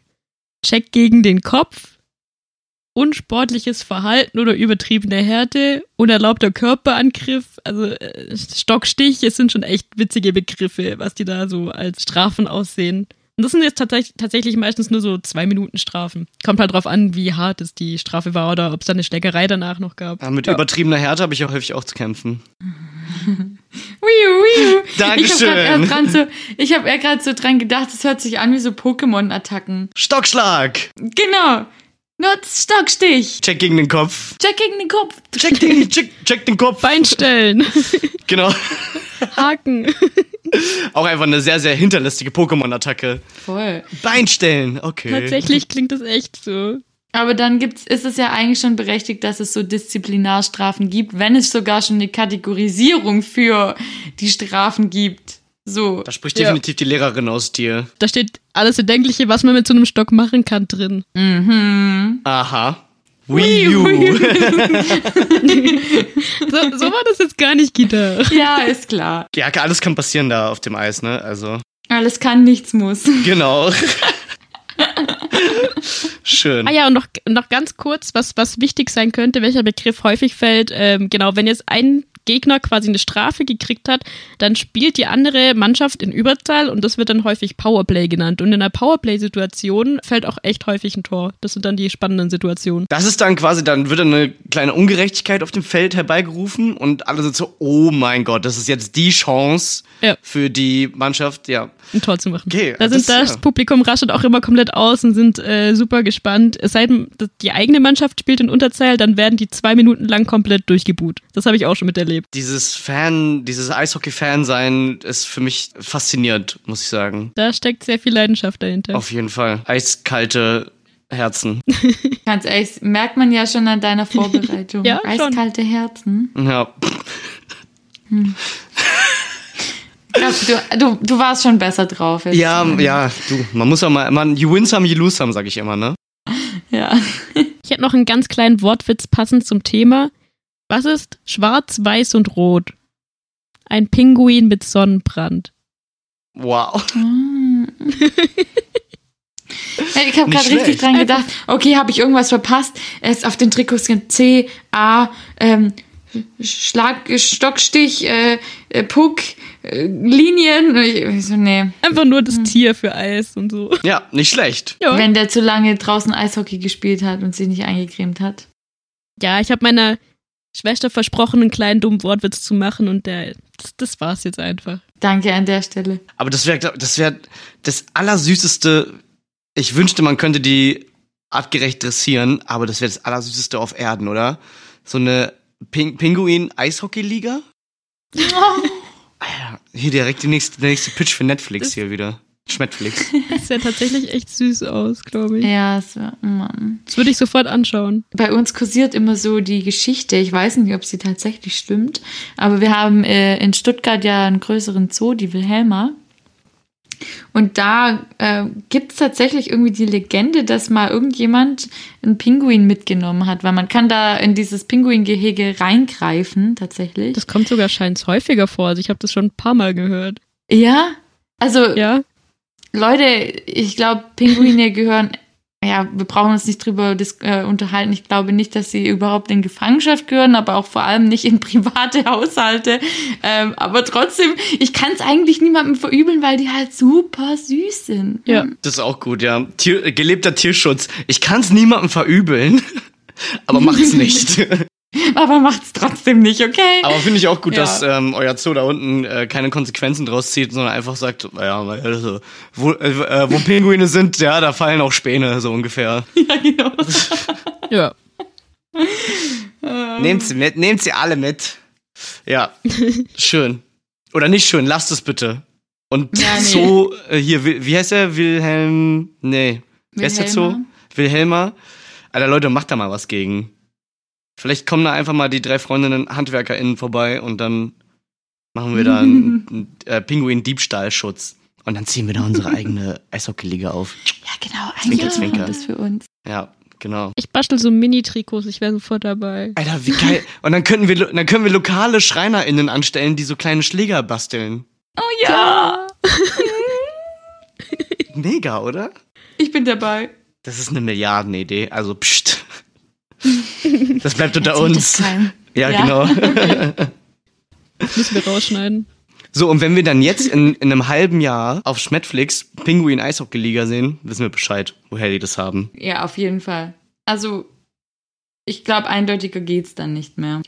Check gegen den Kopf, unsportliches Verhalten oder übertriebene Härte, unerlaubter Körperangriff, also äh, Stockstich, es sind schon echt witzige Begriffe, was die da so als Strafen aussehen. Und das sind jetzt tatsächlich, tatsächlich meistens nur so zwei Minuten Strafen. Kommt halt drauf an, wie hart es die Strafe war oder ob es da eine Schlägerei danach noch gab. Ja, mit übertriebener Härte habe ich auch häufig auch zu kämpfen. [laughs] Wiu, wiu. Dankeschön. Ich habe gerade so, hab eher gerade so dran gedacht, es hört sich an wie so Pokémon-Attacken. Stockschlag! Genau. Nutz Stockstich. Check gegen den Kopf. Check gegen den Kopf. Check den, check, check den Kopf. Beinstellen, [laughs] Genau. Haken. Auch einfach eine sehr, sehr hinterlistige Pokémon-Attacke. Voll. Beinstellen, okay. Tatsächlich klingt das echt so. Aber dann gibt's, ist es ja eigentlich schon berechtigt, dass es so Disziplinarstrafen gibt, wenn es sogar schon eine Kategorisierung für die Strafen gibt. So. Da spricht definitiv die Lehrerin aus dir. Da steht alles Erdenkliche, was man mit so einem Stock machen kann, drin. Mhm. Aha. Wii U. [laughs] So, so war das jetzt gar nicht, Gita. Ja, ist klar. Ja, alles kann passieren da auf dem Eis, ne? Also, Alles kann, nichts muss. genau. [laughs] Schön. Ah ja, und noch, noch ganz kurz, was, was wichtig sein könnte, welcher Begriff häufig fällt. Ähm, genau, wenn jetzt ein Gegner quasi eine Strafe gekriegt hat, dann spielt die andere Mannschaft in Überzahl und das wird dann häufig Powerplay genannt. Und in einer Powerplay-Situation fällt auch echt häufig ein Tor. Das sind dann die spannenden Situationen. Das ist dann quasi, dann wird eine kleine Ungerechtigkeit auf dem Feld herbeigerufen und alle sind so, oh mein Gott, das ist jetzt die Chance Ja. für die Mannschaft, ja. Ein Tor zu machen. Okay, da das- sind das ja. Publikum raschelt auch immer komplett aus und sind äh, super gespannt. Es sei denn, dass die eigene Mannschaft spielt in Unterzahl, dann werden die zwei Minuten lang komplett durchgebuht. Das habe ich auch schon miterlebt. Dieses Fan, dieses Eishockey-Fan-Sein ist für mich faszinierend, muss ich sagen. Da steckt sehr viel Leidenschaft dahinter. Auf jeden Fall. Eiskalte Herzen. [laughs] Ganz ehrlich, merkt man ja schon an deiner Vorbereitung. [laughs] Ja, schon. Eiskalte Herzen. Ja. Ja, [laughs] du, du, du warst schon besser drauf. jetzt. Ja, ja, du, man muss auch mal, man, you win some, you lose some, sag ich immer, ne? Ja. Ich hätte noch einen ganz kleinen Wortwitz passend zum Thema. Was ist schwarz, weiß und rot? Ein Pinguin mit Sonnenbrand. Wow. Ja, Ich habe gerade richtig dran gedacht, okay, habe ich irgendwas verpasst? Es auf den Trikots sind C, A, ähm, Schlag, Stockstich, äh, äh, Puck, äh, Linien. Ich, ich so, nee. Einfach nur das Tier für Eis und so. Ja, nicht schlecht. Ja, Wenn der zu lange draußen Eishockey gespielt hat und sich nicht eingecremt hat. ja ich habe meiner Schwester versprochen, einen kleinen dummen Wortwitz zu machen und der, das, das war's jetzt einfach. Danke an der Stelle. Aber das wäre, das wäre das Allersüßeste. Ich wünschte, man könnte die artgerecht dressieren, aber das wäre das Allersüßeste auf Erden, oder? So eine Ping Pinguin-Eishockey-Liga? Alter, [laughs] Hier direkt die nächste, der nächste Pitch für Netflix hier wieder. Schmetflix. [laughs] Das sah tatsächlich echt süß aus, glaube ich. Ja, es war, Mann. Das würde ich sofort anschauen. Bei uns kursiert immer so die Geschichte, ich weiß nicht, ob sie tatsächlich stimmt, aber wir haben äh, in Stuttgart ja einen größeren Zoo, die Wilhelma. Und da äh, gibt es tatsächlich irgendwie die Legende, dass mal irgendjemand einen Pinguin mitgenommen hat, weil man kann da in dieses Pinguingehege reingreifen, tatsächlich. Das kommt sogar scheint häufiger vor. Also ich habe das schon ein paar Mal gehört. ja, also Ja, Leute, ich glaube, Pinguine [laughs] gehören. Ja, wir brauchen uns nicht drüber äh, unterhalten. Ich glaube nicht, dass sie überhaupt in Gefangenschaft gehören, aber auch vor allem nicht in [laughs] private Haushalte. Ähm, aber trotzdem, ich kann es eigentlich niemandem verübeln, weil die halt super süß sind. ja. Das ist auch gut, ja. Tier, gelebter Tierschutz. Ich kann es niemandem verübeln, [laughs] aber macht's nicht. [laughs] Aber macht's trotzdem nicht, okay? aber finde ich auch gut, Ja. dass ähm, euer Zoo da unten äh, keine Konsequenzen draus zieht, sondern einfach sagt, naja, also, wo, äh, wo Pinguine sind, ja, da fallen auch Späne, so ungefähr. [laughs] ja, genau. [laughs] ja. Nehmt sie mit, nehmt sie alle mit. Ja, [laughs] schön. Oder nicht schön, lasst es bitte. Und Ja, nee. so, äh, hier, wie, heißt der? Wilhelm, nee. Wer ist der Zoo? Wilhelma? Wilhelma. Alter, Leute, macht da mal was gegen. Vielleicht kommen da einfach mal die drei Freundinnen HandwerkerInnen vorbei und dann machen wir da einen, [laughs] einen äh, Pinguin-Diebstahlschutz. Und dann ziehen wir da unsere eigene [laughs] Eishockey-Liga auf. Ja, genau. Zwinker, Eigentlich zwinker. das für uns. Ja, genau. Ich bastel so Mini-Trikots, ich wäre sofort dabei. Alter, wie geil. Und dann könnten wir, dann können wir lokale SchreinerInnen anstellen, die so kleine Schläger basteln. Oh ja. [laughs] Mega, oder? Ich bin dabei. Das ist eine Milliardenidee. Also, pst. [laughs] Das bleibt unter uns. Ja, Ja. genau. Das [laughs] müssen wir rausschneiden. So, und wenn wir dann jetzt in, in einem halben Jahr auf Schmetflix Pinguin Eishockey Liga sehen, wissen wir Bescheid, woher die das haben. Ja, auf jeden Fall. Also, ich glaube, eindeutiger geht's dann nicht mehr.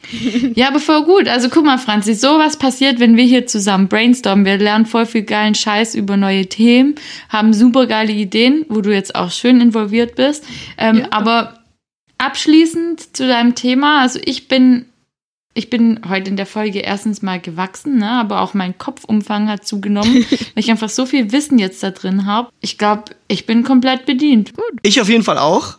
ja, aber voll gut. Also guck mal, Franzi, sowas passiert, wenn wir hier zusammen brainstormen. Wir lernen voll viel geilen Scheiß über neue Themen, haben super geile Ideen, wo du jetzt auch schön involviert bist. Ähm, Ja. Aber abschließend zu deinem Thema, also ich bin, ich bin heute in der Folge erstens mal gewachsen, ne, aber auch mein Kopfumfang hat zugenommen, [laughs] weil ich einfach so viel Wissen jetzt da drin habe. Ich glaube, ich bin komplett bedient. Ich auf jeden Fall auch.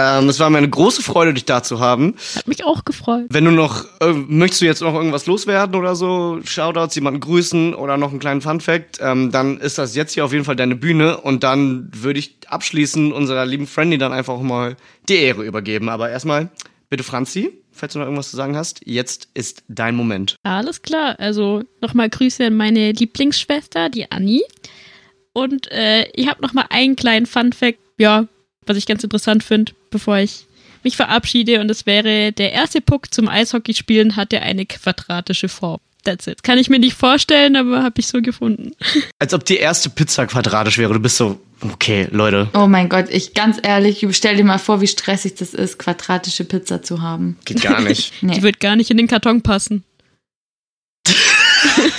Ähm, es war mir eine große Freude, dich da zu haben. Hat mich auch gefreut. Wenn du noch, äh, möchtest du jetzt noch irgendwas loswerden oder so, Shoutouts, jemanden grüßen oder noch einen kleinen Funfact, ähm, dann ist das jetzt hier auf jeden Fall deine Bühne und dann würde ich abschließend unserer lieben Friendly dann einfach mal die Ehre übergeben. Aber erstmal, bitte Franzi, falls du noch irgendwas zu sagen hast, jetzt ist dein Moment. Alles klar. Also nochmal Grüße an meine Lieblingsschwester, die Anni. Und äh, ich habe nochmal einen kleinen Fun-Fact, ja, was ich ganz interessant finde, bevor ich mich verabschiede. Und das wäre, der erste Puck zum Eishockeyspielen hatte eine quadratische Form. That's it. Kann ich mir nicht vorstellen, aber habe ich so gefunden. [laughs] Als ob die erste Pizza quadratisch wäre. Du bist so, okay, Leute, Oh mein Gott, ich ganz ehrlich, stell dir mal vor, wie stressig das ist, quadratische Pizza zu haben. geht gar nicht. [laughs] Die Nee. wird gar nicht in den Karton passen. [laughs]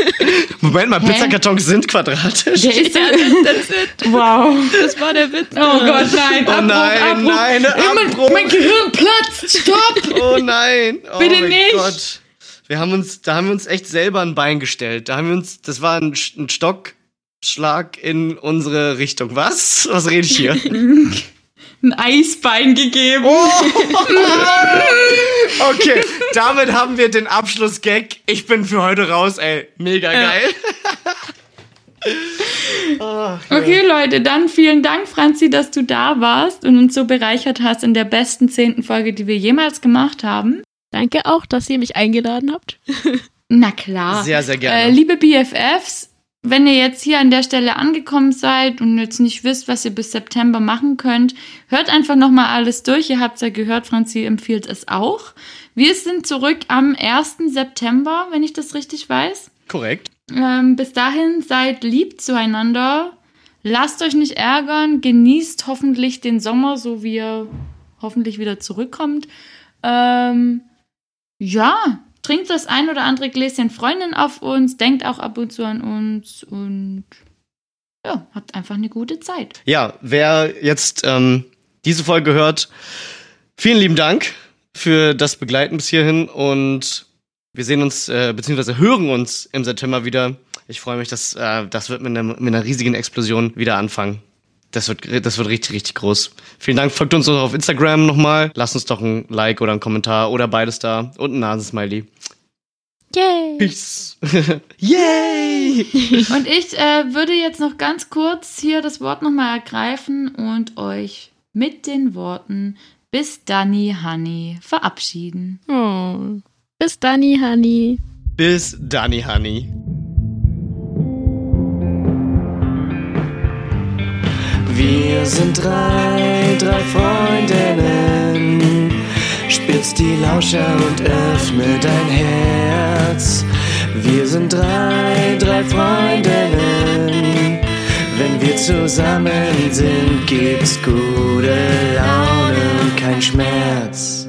[laughs] Moment mal, Hä? Pizzakartons sind quadratisch. Der ist That's [laughs] it. wow. Das war der Witz. Oh Gott, nein. Oh nein, nein, Abbruch. Mein, mein Gehirn platzt. Stopp. [laughs] Oh nein. Oh Bitte mein nicht. Gott. Wir haben uns, da haben wir uns echt selber ein Bein gestellt. Da haben wir uns, das war ein, ein Stockschlag in unsere Richtung. Was? Was rede ich hier? Ein Eisbein gegeben. Okay, damit haben wir den Abschlussgag. Ich bin für heute raus, ey. Mega geil. [laughs] Oh, Okay, Leute, dann vielen Dank, Franzi, dass du da warst und uns so bereichert hast in der besten zehnten Folge, die wir jemals gemacht haben. Danke auch, dass ihr mich eingeladen habt. Na klar. Sehr, sehr gerne. Äh, liebe BFFs, wenn ihr jetzt hier an der Stelle angekommen seid und jetzt nicht wisst, was ihr bis September machen könnt, hört einfach nochmal alles durch. Ihr habt ja gehört, Franzi empfiehlt es auch. Wir sind zurück am 1. September, wenn ich das richtig weiß. Korrekt. Ähm, bis dahin seid lieb zueinander. Lasst euch nicht ärgern. Genießt hoffentlich den Sommer, so wie er hoffentlich wieder zurückkommt. Ähm, ja, trinkt das ein oder andere Gläschen Freundin auf uns. Denkt auch ab und zu an uns. Und ja, habt einfach eine gute Zeit. Ja, wer jetzt ähm, diese Folge hört, vielen lieben Dank für das Begleiten bis hierhin und wir sehen uns, äh, beziehungsweise hören uns im September wieder. Ich freue mich, dass äh, das wird mit, einem, mit einer riesigen Explosion wieder anfangen. Das wird, das wird richtig, richtig groß. Vielen Dank. Folgt uns noch auf Instagram nochmal. Lasst uns doch ein Like oder ein Kommentar oder beides da und ein Nasensmiley. Yay! Peace. [laughs] Yay! [laughs] Und ich äh, würde jetzt noch ganz kurz hier das Wort nochmal ergreifen und euch mit den Worten bis Danny Honey verabschieden. Oh. Bis dann, Honey. Bis Danny Honey. Wir sind drei, drei Freundinnen. Spitz die Lauscher und öffne dein Herz. Wir sind drei, drei Freundinnen. Wenn wir zusammen sind, gibt's gute Laune und kein Schmerz.